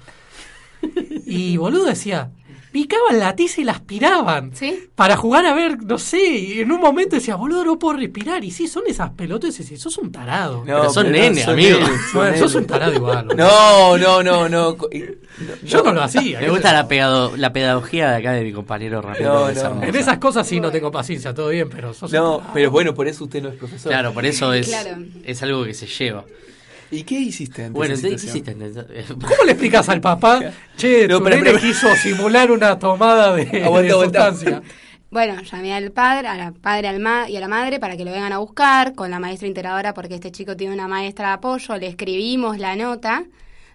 Y boludo decía, picaban la tiza y la aspiraban. ¿Sí? Para jugar a ver, no sé, y en un momento decía, boludo, no puedo respirar. Y sí, son esas pelotas y sos un tarado. No, Pero son pero nene, son amigo. nene, son Bueno, sos un tarado igual. No, no, no, no. Yo no lo hacía. Me gusta la, pegado- la pedagogía de acá de mi compañero Ramiro. En esas cosas sí no tengo paciencia, todo bien, pero sos No, pero bueno, por eso usted no es profesor. Claro, por eso es, Claro. es algo que se lleva. ¿Y qué hiciste ante Bueno, esa ¿qué situación? hiciste? ¿Cómo le explicas al papá? Che, No, tu pero- nene pero- quiso simular una tomada de, Aguanta, de aguanta. sustancia. Bueno, llamé al padre, a la padre al ma- y a la madre para que lo vengan a buscar con la maestra integradora porque este chico tiene una maestra de apoyo. Le escribimos la nota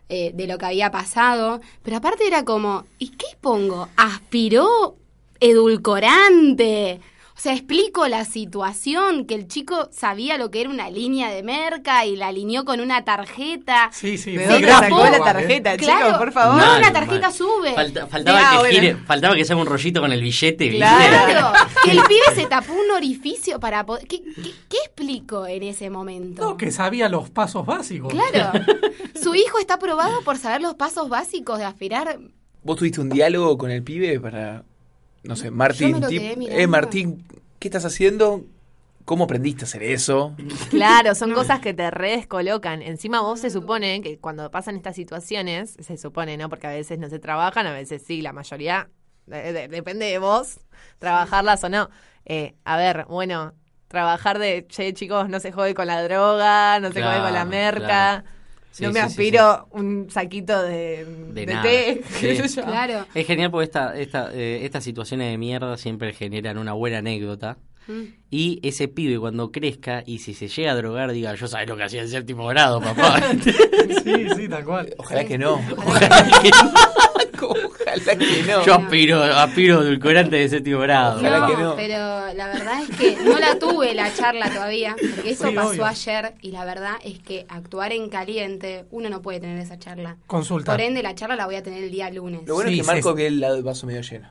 eh, de lo que había pasado, pero aparte era como, ¿y qué pongo? Aspiró edulcorante. O sea, explico la situación, que el chico sabía lo que era una línea de merca y la alineó con una tarjeta. Sí, sí, ¿De dónde sacó la ¿eh? tarjeta, Claro. chicos? Por favor. No, una tarjeta mal. sube. Falta- faltaba, Ah, que bueno. gire, faltaba que se haga un rollito con el billete. Claro, que el pibe se tapó un orificio para poder... ¿Qué, qué, qué explico en ese momento? No, que sabía los pasos básicos. Claro. Su hijo está aprobado por saber los pasos básicos de aspirar. ¿Vos tuviste un diálogo con el pibe para, no sé, Martín? me lo tip- quedé mirando. eh, Martín, ¿qué estás haciendo? ¿Cómo aprendiste a hacer eso? Claro, son cosas que te redescolocan. Encima vos se supone que cuando pasan estas situaciones, se supone, ¿no? Porque a veces no se trabajan, a veces sí, la mayoría, de- de- depende de vos, trabajarlas o no. Eh, a ver, bueno, trabajar de, che, chicos, no se jode con la droga, no se jode con la merca. claro. Sí, no me sí, sí, aspiro un saquito de, De de nada. té. Claro. Es genial porque esta, esta, eh, estas situaciones de mierda siempre generan una buena anécdota. Mm. Y ese pibe cuando crezca y si se llega a drogar diga, yo sabés lo que hacía en séptimo grado, papá. Sí, sí, tal cual. Ojalá que no. Ojalá que Ojalá que no. Yo aspiro, aspiro edulcorante de séptimo grado. Ojalá no, que no. pero la verdad es que no la tuve la charla todavía, porque eso Sí, pasó obvio. ayer y la verdad es que actuar en caliente, uno no puede tener esa charla. Consulta. Por ende, la charla la voy a tener el día lunes. Lo bueno Sí, es que Marco ve el lado del vaso medio lleno.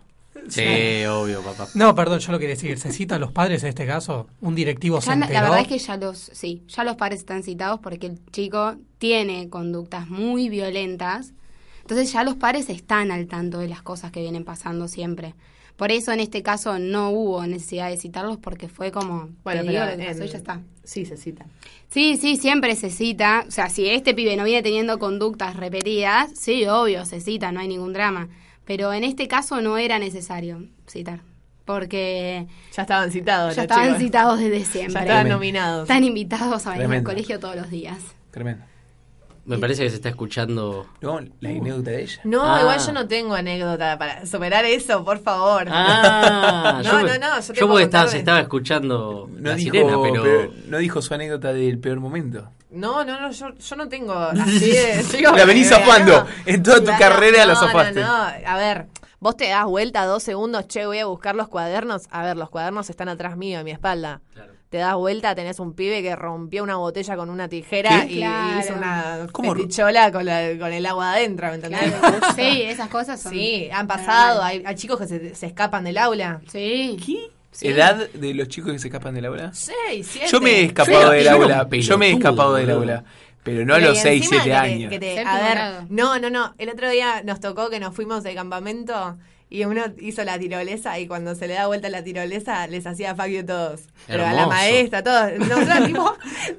Sí, obvio, papá. No, perdón, yo lo quería decir. ¿Se cita a los padres en este caso? ¿Un directivo se Ya la- la enteró? verdad es que ya los, sí, ya los padres están citados porque el chico tiene conductas muy violentas. Entonces ya los padres están al tanto de las cosas que vienen pasando siempre. Por eso en este caso no hubo necesidad de citarlos porque fue como, Bueno, te pero digo en- ya está. Sí, se cita. Sí, sí, siempre se cita. O sea, si este pibe no viene teniendo conductas repetidas, sí, obvio, se cita, no hay ningún drama. Pero en este caso no era necesario citar. Porque Ya estaban citados. ya estaban chicos. citados desde Ya siempre. estaban nominados. Están invitados a venir Tremendo. al colegio todos los días. Tremendo. Me parece que se está escuchando. No, la anécdota de ella. No, Ah. igual yo no tengo anécdota para superar eso, por favor. Ah, No, yo, no, no, yo yo porque estaba, se estaba escuchando No la dijo, sirena, pero. pero- no dijo su anécdota del peor momento. No, no, no, yo, yo no tengo así de... chicos, La venís zafando. no. En toda tu Claro, carrera la no, zafaste. No, no, a ver, vos te das vuelta dos segundos, che, voy a buscar los cuadernos. A ver, los cuadernos están atrás mío, en mi espalda. Claro. Te das vuelta, tenés un pibe que rompió una botella con una tijera ¿Qué? y Claro. hizo una ¿Cómo? petichola con, la- con el agua adentro, ¿me entendés? Sí, esas cosas son. Sí, han pasado, hay, hay chicos que se, se escapan del aula. Sí. Sí. ¿Edad de los chicos que se escapan del aula? Seis, siete. Yo me he escapado del aula. Yo me he escapado del aula. Pero no a los y 6, encima 7 que te- años. que te- Séptimo a ver, no, no, no. El otro día nos tocó que nos fuimos de campamento y uno hizo la tirolesa y cuando se le da vuelta la tirolesa les hacía fuck you todos. Pero a la maestra, todos. Nosotros tipo,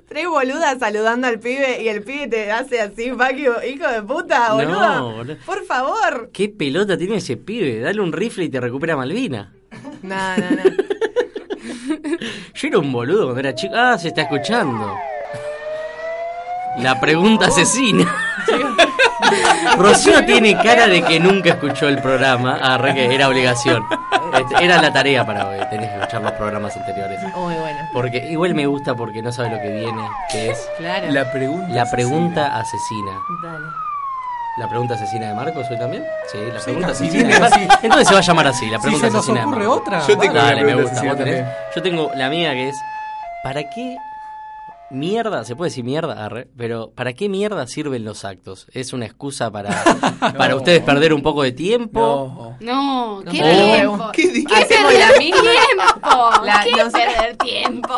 tres boludas saludando al pibe y el pibe te hace así fuck you, hijo de puta, No, boludo. boludo. Por favor. ¿Qué pelota tiene ese pibe? Dale un rifle y te recupera Malvina. No, no, no. Yo era un boludo cuando era chico. Ah, se está escuchando. La pregunta asesina. Rocío tiene cara de que nunca escuchó el programa. Ah, re que era obligación. Este, Era la tarea para hoy. Tenés que escuchar los programas anteriores. Muy bueno. Porque igual me gusta porque no sabe lo que viene, que es Claro. La pregunta. la pregunta asesina. Dale. ¿La pregunta asesina de Marcos hoy también? Sí, la Sí, pregunta asesina de Marcos. Entonces se va a llamar así, la Si pregunta se nos asesina de ocurre Marcos. otra. Yo tengo. Dale, una me pregunta gusta. asesina vos tenés-. Yo tengo la mía que es, ¿para qué mierda, se puede decir mierda, Arre, pero ¿para qué mierda sirven los actos? ¿Es una excusa para, para ustedes perder un poco de tiempo? No. No, ¿qué No. tiempo? ¿Qué ¿Qué perder la tiempo? La- ¿Qué nos- perder tiempo?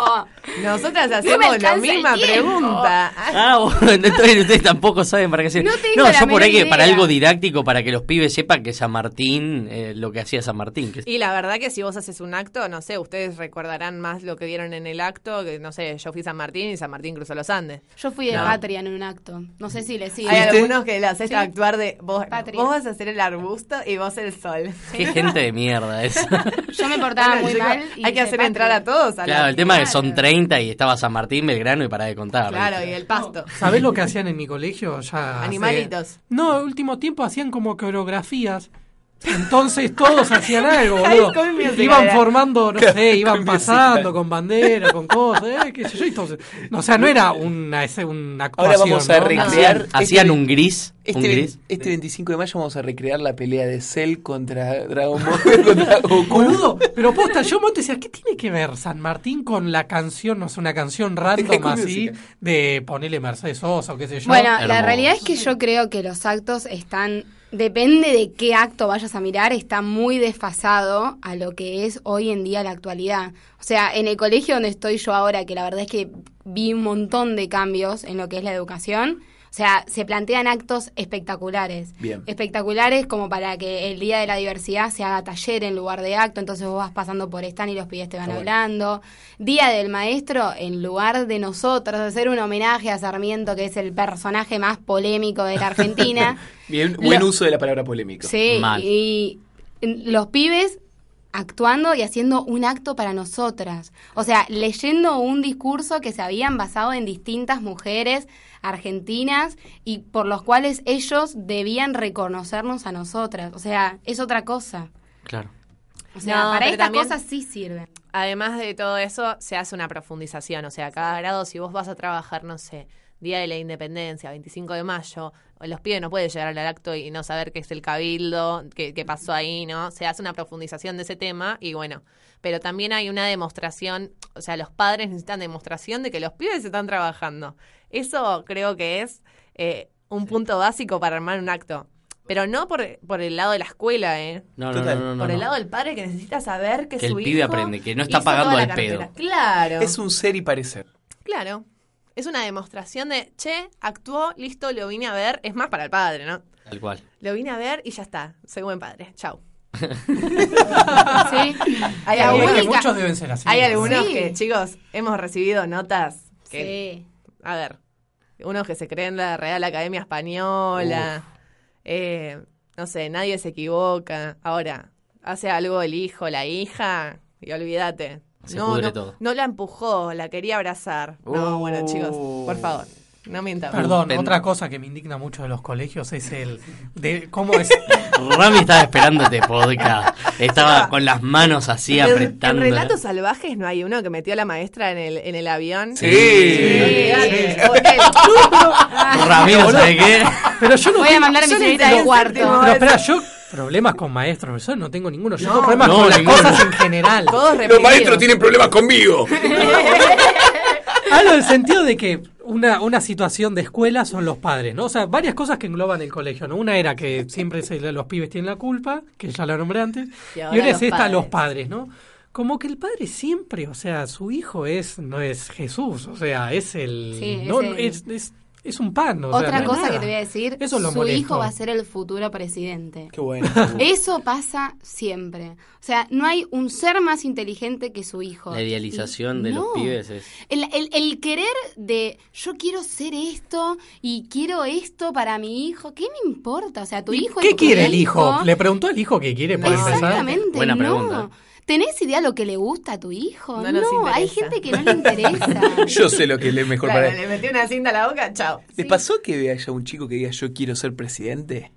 Nosotras hacemos la misma pregunta. Ah, bueno, entonces ustedes tampoco saben para qué sirve. No tengo la yo por ahí que para algo didáctico, para que los pibes sepan que San Martín, eh, lo que hacía San Martín. Que Y la verdad que si vos haces un acto, no sé, ustedes recordarán más lo que vieron en el acto, que no sé, yo fui San Martín y San Martín cruzó los Andes. Yo fui de No. patria en un acto. No sé si le sigue. Hay algunos que le haces Sí. actuar de vos, Patria. vos vas a ser el arbusto y vos el sol. Qué gente de mierda es. Yo me portaba Bueno, muy mal. y hay que hacer patria. entrar a todos a la- Claro, el tema es que son Claro. 30 y estaba San Martín, Belgrano y para de contar. Claro, ¿viste? y el pasto. ¿Sabés lo que hacían en mi colegio? Ya hace- Animalitos. No, el último tiempo hacían como coreografías. Entonces todos hacían algo, boludo. Iban formando, no sé, iban pasando con bandera, con cosas, eh, qué sé yo. Entonces, o sea, no era una, ese- una Ahora actuación. vamos a ¿no? recrear- Hacían, hacían este- un gris. Este, un gris. este 25 de mayo vamos a recrear la pelea de Cell contra Dragon Ball contra Goku. Boludo, pero posta, yo me decía, ¿qué tiene que ver San Martín con la canción, no sé, una canción random así de ponerle Mercedes Sosa o qué sé yo? Bueno, la realidad es que yo creo que los actos están, depende de qué acto vayas a mirar, está muy desfasado a lo que es hoy en día la actualidad. O sea, en el colegio donde estoy yo ahora, que la verdad es que vi un montón de cambios en lo que es la educación, sea, se plantean actos espectaculares. Bien. Espectaculares como para que el Día de la Diversidad se haga taller en lugar de acto, entonces vos vas pasando por stand y los pibes te van Está bueno. hablando. Día del Maestro, en lugar de nosotros hacer un homenaje a Sarmiento, que es el personaje más polémico de la Argentina. Bien, buen Lo- uso de la palabra polémico. sí, Mal. y los pibes actuando y haciendo un acto para nosotras. O sea, leyendo un discurso que se habían basado en distintas mujeres argentinas y por los cuales ellos debían reconocernos a nosotras. O sea, es otra cosa. Claro. O sea, No, para estas también- cosas sí sirven. Además de todo eso, se hace una profundización. O sea, cada grado, si vos vas a trabajar, no sé, Día de la Independencia, 25 de mayo, los pibes no pueden llegar al acto y no saber qué es el cabildo, qué, qué pasó ahí, ¿no? Se hace una profundización de ese tema y bueno, pero también hay una demostración, o sea, los padres necesitan demostración de que los pibes están trabajando. Eso creo que es eh, un punto básico para armar un acto. Pero no por, por el lado de la escuela, ¿eh? No, no, no, no, no, por el lado del padre que necesita saber que, Que su el pibe aprende, que no está pagando al pedo. Claro. Es un ser y parecer. Claro. Es una demostración de, che, actuó, listo, lo vine a ver. Es más para el padre, ¿no? Tal cual. Lo vine a ver y ya está. Soy buen padre. Chau. Sí. Hay algunos, muchos deben ser así. hay algunos Sí. que, chicos, hemos recibido notas que, Sí. a ver, unos que se creen la Real Academia Española. eh, no sé, nadie se equivoca. Ahora, hace algo el hijo, la hija, y olvídate. Se no, pudre no, todo. no la empujó, la quería abrazar. No, bueno, chicos, por favor, no mientan. Perdón, Pen- otra cosa que me indigna mucho de los colegios es el de cómo es Rami estaba esperando este podcast. Estaba con las manos así En, en apretando. Relatos Salvajes no hay uno que metió a la maestra en el, en el avión. Sí. Ramiro, ¿sabe qué? Pero yo no Voy a mandar a mi señorita al cuarto. Pero espera, yo problemas con maestros, profesores no tengo ninguno. Yo No. tengo problemas No, con las ninguno. cosas en general. Todos Los maestros tienen problemas conmigo. Hablo del sentido de que una, una situación de escuela son los padres, ¿no? O sea, varias cosas que engloban el colegio, ¿no? Una era que siempre se- los pibes tienen la culpa, que ya la nombré antes, Y y, ahora una es los esta, padres. los padres, ¿no? Como que el padre siempre, o sea, su hijo es no es Jesús, o sea, es el... Sí, no, es el- es, es, es un pan, o sea, Otra no cosa nada. que te voy a decir, Eso es lo su molesto. hijo va a ser el futuro presidente. Qué bueno. Eso pasa siempre. O sea, no hay un ser más inteligente que su hijo. La idealización de los No. pibes es. El, el- el querer de yo quiero ser esto y quiero esto para mi hijo, ¿qué me importa? O sea, tu ¿Y hijo ¿Qué es tu quiere el hijo. hijo? ¿Le preguntó al hijo qué quiere por empezar? Exactamente, Buena no. pregunta. ¿Tenés idea lo que le gusta a tu hijo? No No, hay gente que no le interesa. Yo sé lo que le es mejor Claro, para él. le metí una cinta a la boca, chao. ¿Les pasó que haya un chico que diga yo quiero ser presidente?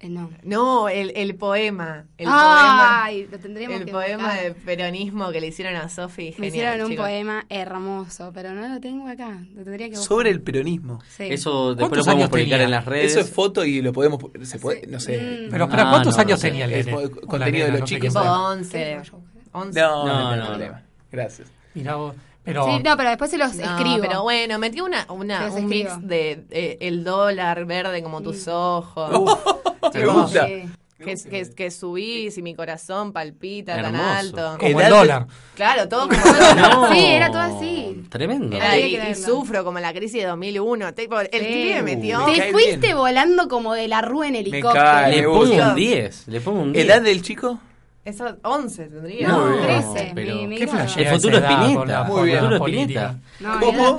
Eh, no. No, el, el poema. El Ay, lo poema. tendríamos El que poema buscar. de peronismo que le hicieron a Sofi. Me hicieron un chicos. poema hermoso, pero no lo tengo acá. Lo tendría que buscar. Sobre el peronismo. Sí. Eso después ¿Cuántos lo podemos años publicar tenía? en las redes. Eso es foto y lo podemos. Se puede, no sé. Mm. Pero espera, Ah, ¿cuántos no, años no tenía el contenido de los no chicos. quién Tipo fue. 11. 11. No, no, No. Gracias. Mirá vos, pero... Sí, no, pero después se los No, escribo. pero bueno, metió una, una, un mix escribo. de, de el dólar verde como tus ojos. Me Tipo, gusta. Sí. Que, que, que subís y mi corazón palpita tan Hermoso. alto. Como el dólar. Claro, todo como No. Sí, era todo así. Tremendo. Era, y, y sufro como la crisis de 2001. Tipo, el Sí. pibe metió. Me Te fuiste bien. volando como de la rúa en helicóptero. cae. Le me pongo un 10. Le pongo un 10. ¿Edad del chico? Eso 11 tendría. No, Muy bien. 13. pero- ¿Qué flashea El futuro esa es la- Muy bien. El futuro es. No, ¿Cómo?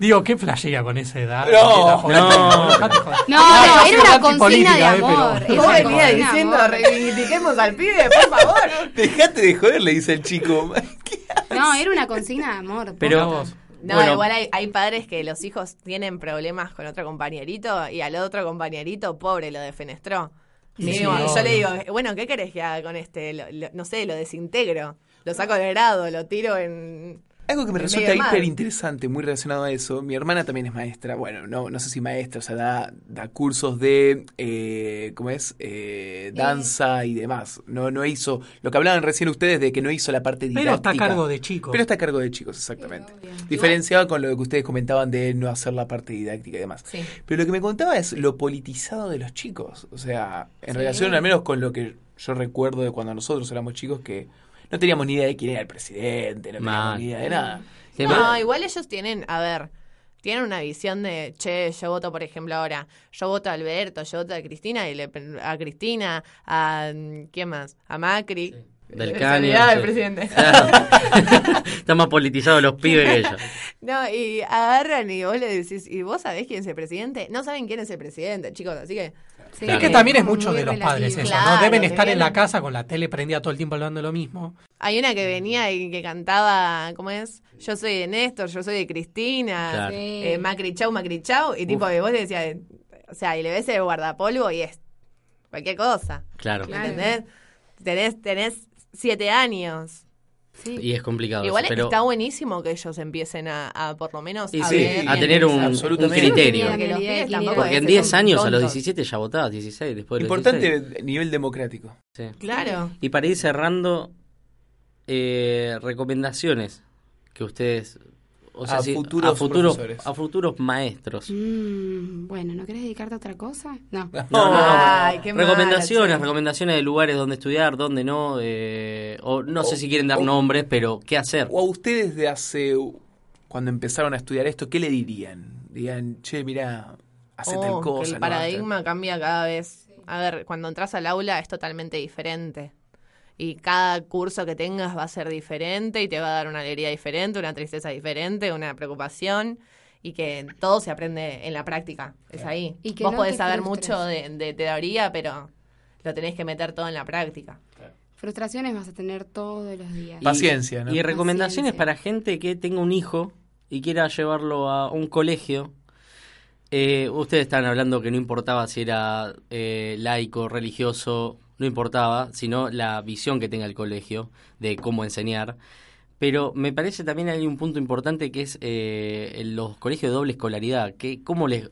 Digo, ¿qué flashea con esa edad? No. No. No, no, era una consigna de eh, amor. Vos venía diciendo, reivindiquemos al pibe, por favor. Dejate de joder, le dice el chico. No, era una consigna de amor. Pero-. No, Bueno. igual hay, hay padres que los hijos tienen problemas con otro compañerito y al otro compañerito, pobre, lo defenestró. Sí, yo le digo, bueno, ¿qué querés que haga con este? Lo- lo- no sé, lo desintegro. Lo saco del grado, lo tiro en... Algo que me resulta hiper interesante, muy relacionado a eso. Mi hermana también es maestra. Bueno, no, no sé si maestra, o sea, da, da cursos de, eh, ¿cómo es? Eh, danza y demás. No, no hizo, lo que hablaban recién ustedes de que no hizo la parte didáctica. Pero está a cargo de chicos. Pero está a cargo de chicos, exactamente. Diferenciado con lo que ustedes comentaban de no hacer la parte didáctica y demás. Sí. Pero lo que me contaba es lo politizado de los chicos. O sea, en Sí. relación al menos con lo que yo recuerdo de cuando nosotros éramos chicos, que no teníamos ni idea de quién era el presidente, no teníamos ni idea de nada. Sí, No, igual ellos tienen, a ver, tienen una visión de, che, yo voto, por ejemplo, ahora, yo voto a Alberto, yo voto a Cristina, y le, a Cristina, a, ¿quién más? A Macri. Del caño. olvidaba del sí. presidente. Claro. Están más politizados los pibes que ellos. No, y agarran y vos le decís, ¿y vos sabés quién es el presidente? No saben quién es el presidente, chicos, así que... Sí, Es que también es mucho de los padres eso, Claro, ¿no? Deben estar en la casa con la tele prendida todo el tiempo hablando de lo mismo. Hay una que venía y que cantaba, ¿cómo es? Yo soy de Néstor, yo soy de Cristina, Claro. Sí. eh, Macri chau, Macri chau, y tipo, y vos le decías, eh, o sea, y le ves el guardapolvo y es cualquier cosa, Claro. Claro. ¿entendés? Tenés, tenés siete años. Sí. Y es complicado. Igual eso, pero... está buenísimo que ellos empiecen a, a por lo menos Y a sí, ver a tener un, un criterio. Porque en son 10 años, a los tontos. 17 ya votabas, 16, después de los Importante 16. nivel democrático. Sí. Claro. Y para ir cerrando, eh, recomendaciones que ustedes O sea, A sí, futuros a futuros, profesores. a futuros maestros. Mm, bueno, ¿no querés dedicarte a otra cosa? No. No, no, no. Ay, qué mala, recomendaciones, che. recomendaciones de lugares donde estudiar, donde no, eh, o no sé O- si quieren dar o- nombres, pero qué hacer. O a ustedes de hace, cuando empezaron a estudiar esto, ¿qué le dirían? Dirían, che, mira, hace Oh, tal que cosa. el no, paradigma cambia cada vez. A ver, cuando entras al aula es totalmente diferente. Y cada curso que tengas va a ser diferente y te va a dar una alegría diferente, una tristeza diferente, una preocupación. Y que todo se aprende en la práctica. Es ahí. Y que Vos no podés te saber frustres. mucho de, de teoría, pero lo tenés que meter todo en la práctica. Frustraciones vas a tener todos los días. Y- Paciencia, ¿no? Y recomendaciones Paciencia. para gente que tenga un hijo y quiera llevarlo a un colegio. Eh, ustedes están hablando que no importaba si era eh, laico, religioso, no importaba, sino la visión que tenga el colegio de cómo enseñar. Pero me parece también hay un punto importante que es eh, los colegios de doble escolaridad, que cómo les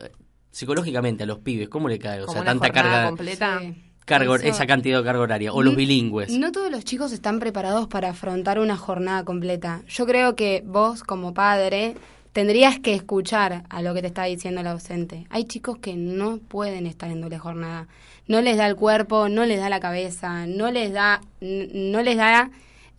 psicológicamente a los pibes, cómo le cae, o Como sea, tanta carga, completa. Sí. cargo- Eso- esa cantidad de carga horaria, o los bilingües. No todos los chicos están preparados para afrontar una jornada completa. Yo creo que vos, como padre, tendrías que escuchar a lo que te está diciendo la docente. Hay chicos que no pueden estar en doble jornada. No les da el cuerpo, no les da la cabeza, no les da, no les da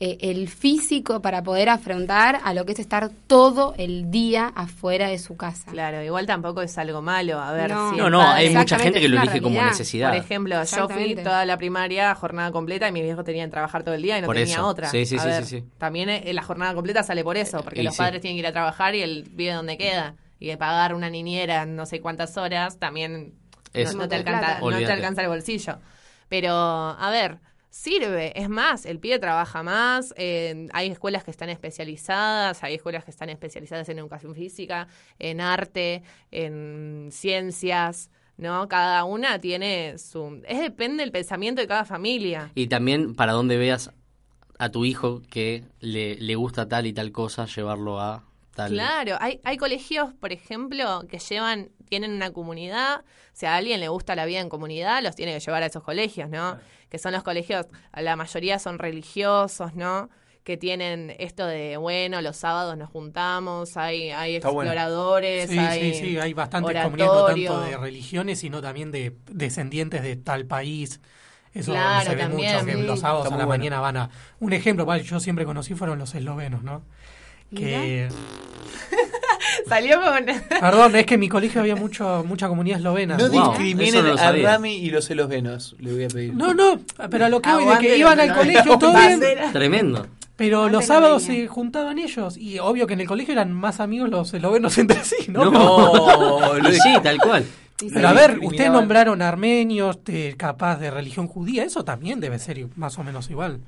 eh, el físico para poder afrontar a lo que es estar todo el día afuera de su casa. Claro, igual tampoco es algo malo. A ver, No. si no, no, hay mucha gente que lo elige como necesidad. Por ejemplo, yo fui toda la primaria jornada completa y mis viejos tenían que trabajar todo el día y no Por tenía eso. otra. Sí, sí, A sí, ver, sí, sí. También eh, la jornada completa sale por eso, porque Y los sí. padres tienen que ir a trabajar y él vive donde queda. Y de pagar una niñera no sé cuántas horas también no, no te no alcanza el bolsillo. Pero, a ver, sirve. Es más, el pibe trabaja más. eh, hay escuelas que están especializadas, hay escuelas que están especializadas en educación física, en arte, en ciencias. ¿No? Cada una tiene su. Es depende del pensamiento de cada familia. Y también para donde veas a tu hijo que le, le gusta tal y tal cosa, llevarlo a tal. Claro, hay, hay colegios, por ejemplo, que llevan, tienen una comunidad, si a alguien le gusta la vida en comunidad, los tiene que llevar a esos colegios, ¿no? Que son los colegios, la mayoría son religiosos, ¿no? Que tienen esto de, bueno, los sábados nos juntamos, hay, hay Está bueno. exploradores, Sí, hay sí, sí, hay bastantes comunidades, no tanto de religiones, sino también de descendientes de tal país. Eso Claro, se ve también, mucho, que los sábados Está a la bueno. mañana van a... Un ejemplo, yo siempre conocí fueron los eslovenos, ¿no? Que, Salió con... perdón, es que en mi colegio había mucho, mucha comunidad eslovena. No Wow, discriminen no a. Rami y los eslovenos, le voy a pedir. No, no, pero a lo que voy de que iban al colegio todo bien. Tremendo. pero los sábados se juntaban ellos. Y obvio que en el colegio eran más amigos los eslovenos entre sí, ¿no? No. Sí, tal cual. Pero a ver, ustedes nombraron armenios, de- capaz de religión judía, eso también debe ser más o menos igual.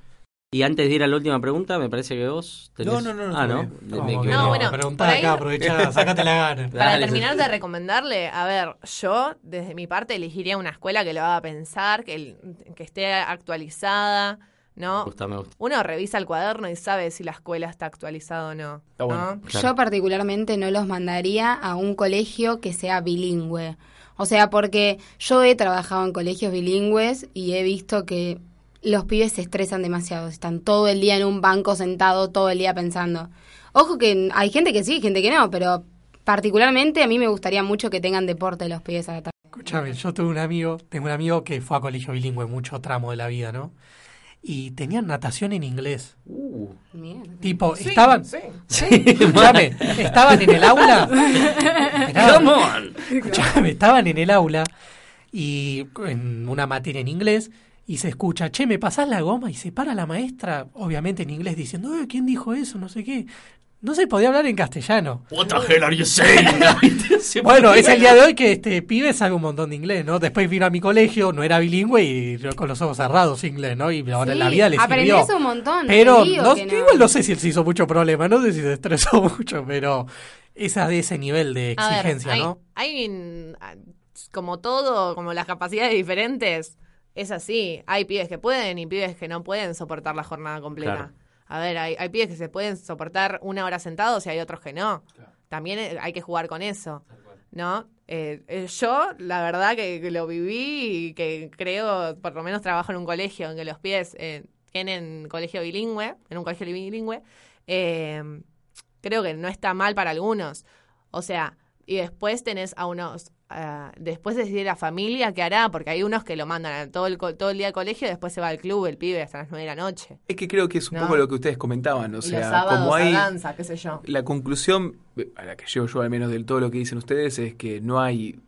Y antes de ir a la última pregunta, me parece que vos tenés... No, no, no, no, Ah, ¿no? bien. Me- me. No, bueno, preguntá acá, aprovechá, sacate la gana. Para Dale, terminar de recomendarle, a ver, yo desde mi parte elegiría una escuela que lo haga pensar, que, el- que esté actualizada, ¿no? Me gusta, me gusta. Uno revisa el cuaderno y sabe si la escuela está actualizada o no. Está bueno. ¿no? Claro. Yo particularmente no los mandaría a un colegio que sea bilingüe. O sea, porque yo he trabajado en colegios bilingües y he visto que los pibes se estresan demasiado. Están todo el día en un banco sentado, todo el día pensando. Ojo que hay gente que sí, gente que no, pero particularmente a mí me gustaría mucho que tengan deporte los pibes a la tarde. Escúchame, yo tuve un amigo, tengo un amigo que fue a colegio bilingüe mucho tramo de la vida, ¿no? Y tenían natación en inglés. Uh, Mierda. Tipo, estaban, escúchame, estaban en el aula. Come on. escúchame, estaban en el aula y en una materia en inglés y se escucha, che, ¿me pasás la goma? Y se para la maestra, obviamente en inglés, diciendo, eh, ¿quién dijo eso? No sé qué. No se podía hablar en castellano. What the hell are you saying? Bueno, es el día de hoy que este pibe sabe un montón de inglés, ¿no? Después vino a mi colegio, no era bilingüe y yo con los ojos cerrados inglés, ¿no? Y ahora en la vida le sirvió. aprendés un montón, Pero no, que no. igual no sé si él se hizo mucho problema, no sé si se estresó mucho, pero esa de ese nivel de A ver, exigencia, hay, ¿no? hay, ah, como todo, como las capacidades diferentes, es así. Hay pibes que pueden y pibes que no pueden soportar la jornada completa. Claro. A ver, hay, hay pibes que se pueden soportar una hora sentados y hay otros que no. También eh, hay que jugar con eso, ¿no? Eh, eh, yo, la verdad que, que lo viví y que creo, por lo menos trabajo en un colegio en que los pibes eh, tienen colegio bilingüe, en un colegio bilingüe, creo que no está mal para algunos. O sea, y después tenés a unos, ah, después decir la familia qué hará, porque hay unos que lo mandan a todo el, todo el día al colegio y después se va al club el pibe hasta las nueve de la noche. Es que creo que es un No. poco lo que ustedes comentaban, o y sea, los sábados como hay danza, qué sé yo. la conclusión a la que llego yo al menos del todo lo que dicen ustedes es que no hay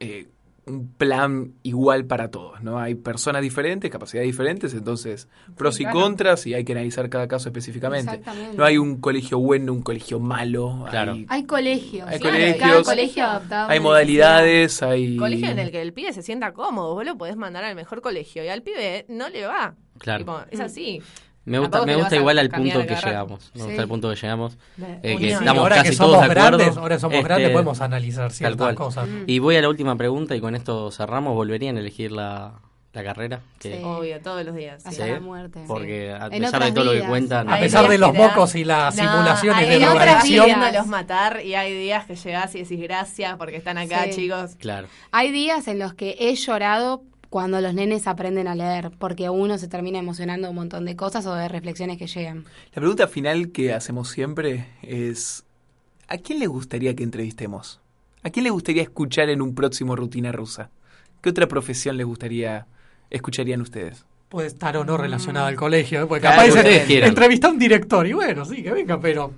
eh, un plan igual para todos, ¿no? Hay personas diferentes, capacidades diferentes, entonces pros y claro. contras y hay que analizar cada caso específicamente. No hay un colegio bueno, un colegio malo, Claro. hay, Hay colegios. Hay colegios. Cada colegio adaptado. a hay modalidades, hay... Colegio en el que el pibe se sienta cómodo, vos lo podés mandar al mejor colegio y al pibe no le va. Claro. Tipo, es así. Me gusta, me gusta igual al punto que llegamos. Me Sí. gusta el punto que llegamos. La Eh, que estamos ahora casi que somos todos de acuerdo. grandes, ahora somos Este, grandes, podemos analizar ciertas cual. cosas. Mm. Y voy a la última pregunta y con esto cerramos. ¿Volverían a elegir la, la carrera? Que- Sí. Obvio, todos los días. Hasta Sí. la muerte. Porque a pesar de todo lo que cuentan... A pesar de los mocos y las No, simulaciones hay de drogadicción. queriéndolos matar y hay días que llegás y decís gracias porque están acá, Sí. chicos. Claro. Hay días en los que he llorado cuando los nenes aprenden a leer, porque uno se termina emocionando un montón de cosas o de reflexiones que llegan. La pregunta final que hacemos siempre es, ¿a quién le gustaría que entrevistemos? ¿A quién le gustaría escuchar en un próximo Rutina Rusa? ¿Qué otra profesión les gustaría, escucharían ustedes? Puede estar o no relacionado al colegio, ¿eh? porque Claro, capaz entrevista a un director y bueno, sí, que venga, pero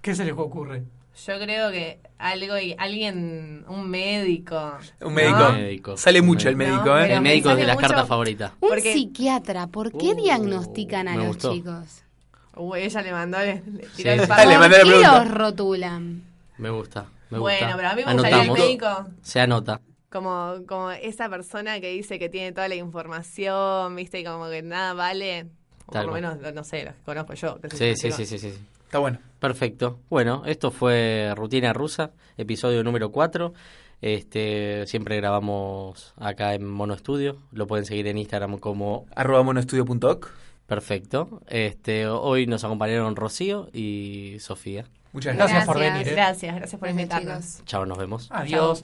¿qué se les ocurre? Yo creo que algo, alguien, un médico. Un ¿no? médico. Sale mucho el médico, ¿eh? El médico es de las cartas favoritas. Un Porque- psiquiatra, ¿por qué Uh, diagnostican a los gustó. chicos? Uy, ella le mandó, le, le tiró Sí, el sí. palo. ¿Por qué los rotulan? Me gusta. Me Bueno, gusta. pero a mí me gustaría el médico Se anota. como, como esa persona que dice que tiene toda la información, viste, y como que nada vale. O por lo menos, no sé, los que conozco yo. Sí, sí, sí, sí, sí. Está bueno. Perfecto. Bueno, esto fue Rutina Rusa, episodio número 4. Este, siempre grabamos acá en Mono Estudio. Lo pueden seguir en Instagram como Arroba monoestudio.oc. Perfecto. Este, hoy nos acompañaron Rocío y Sofía. Muchas Gracias gracias. por Gracias. venir. ¿eh? Gracias, gracias por Gracias, invitarnos. Chao, nos vemos. Adiós.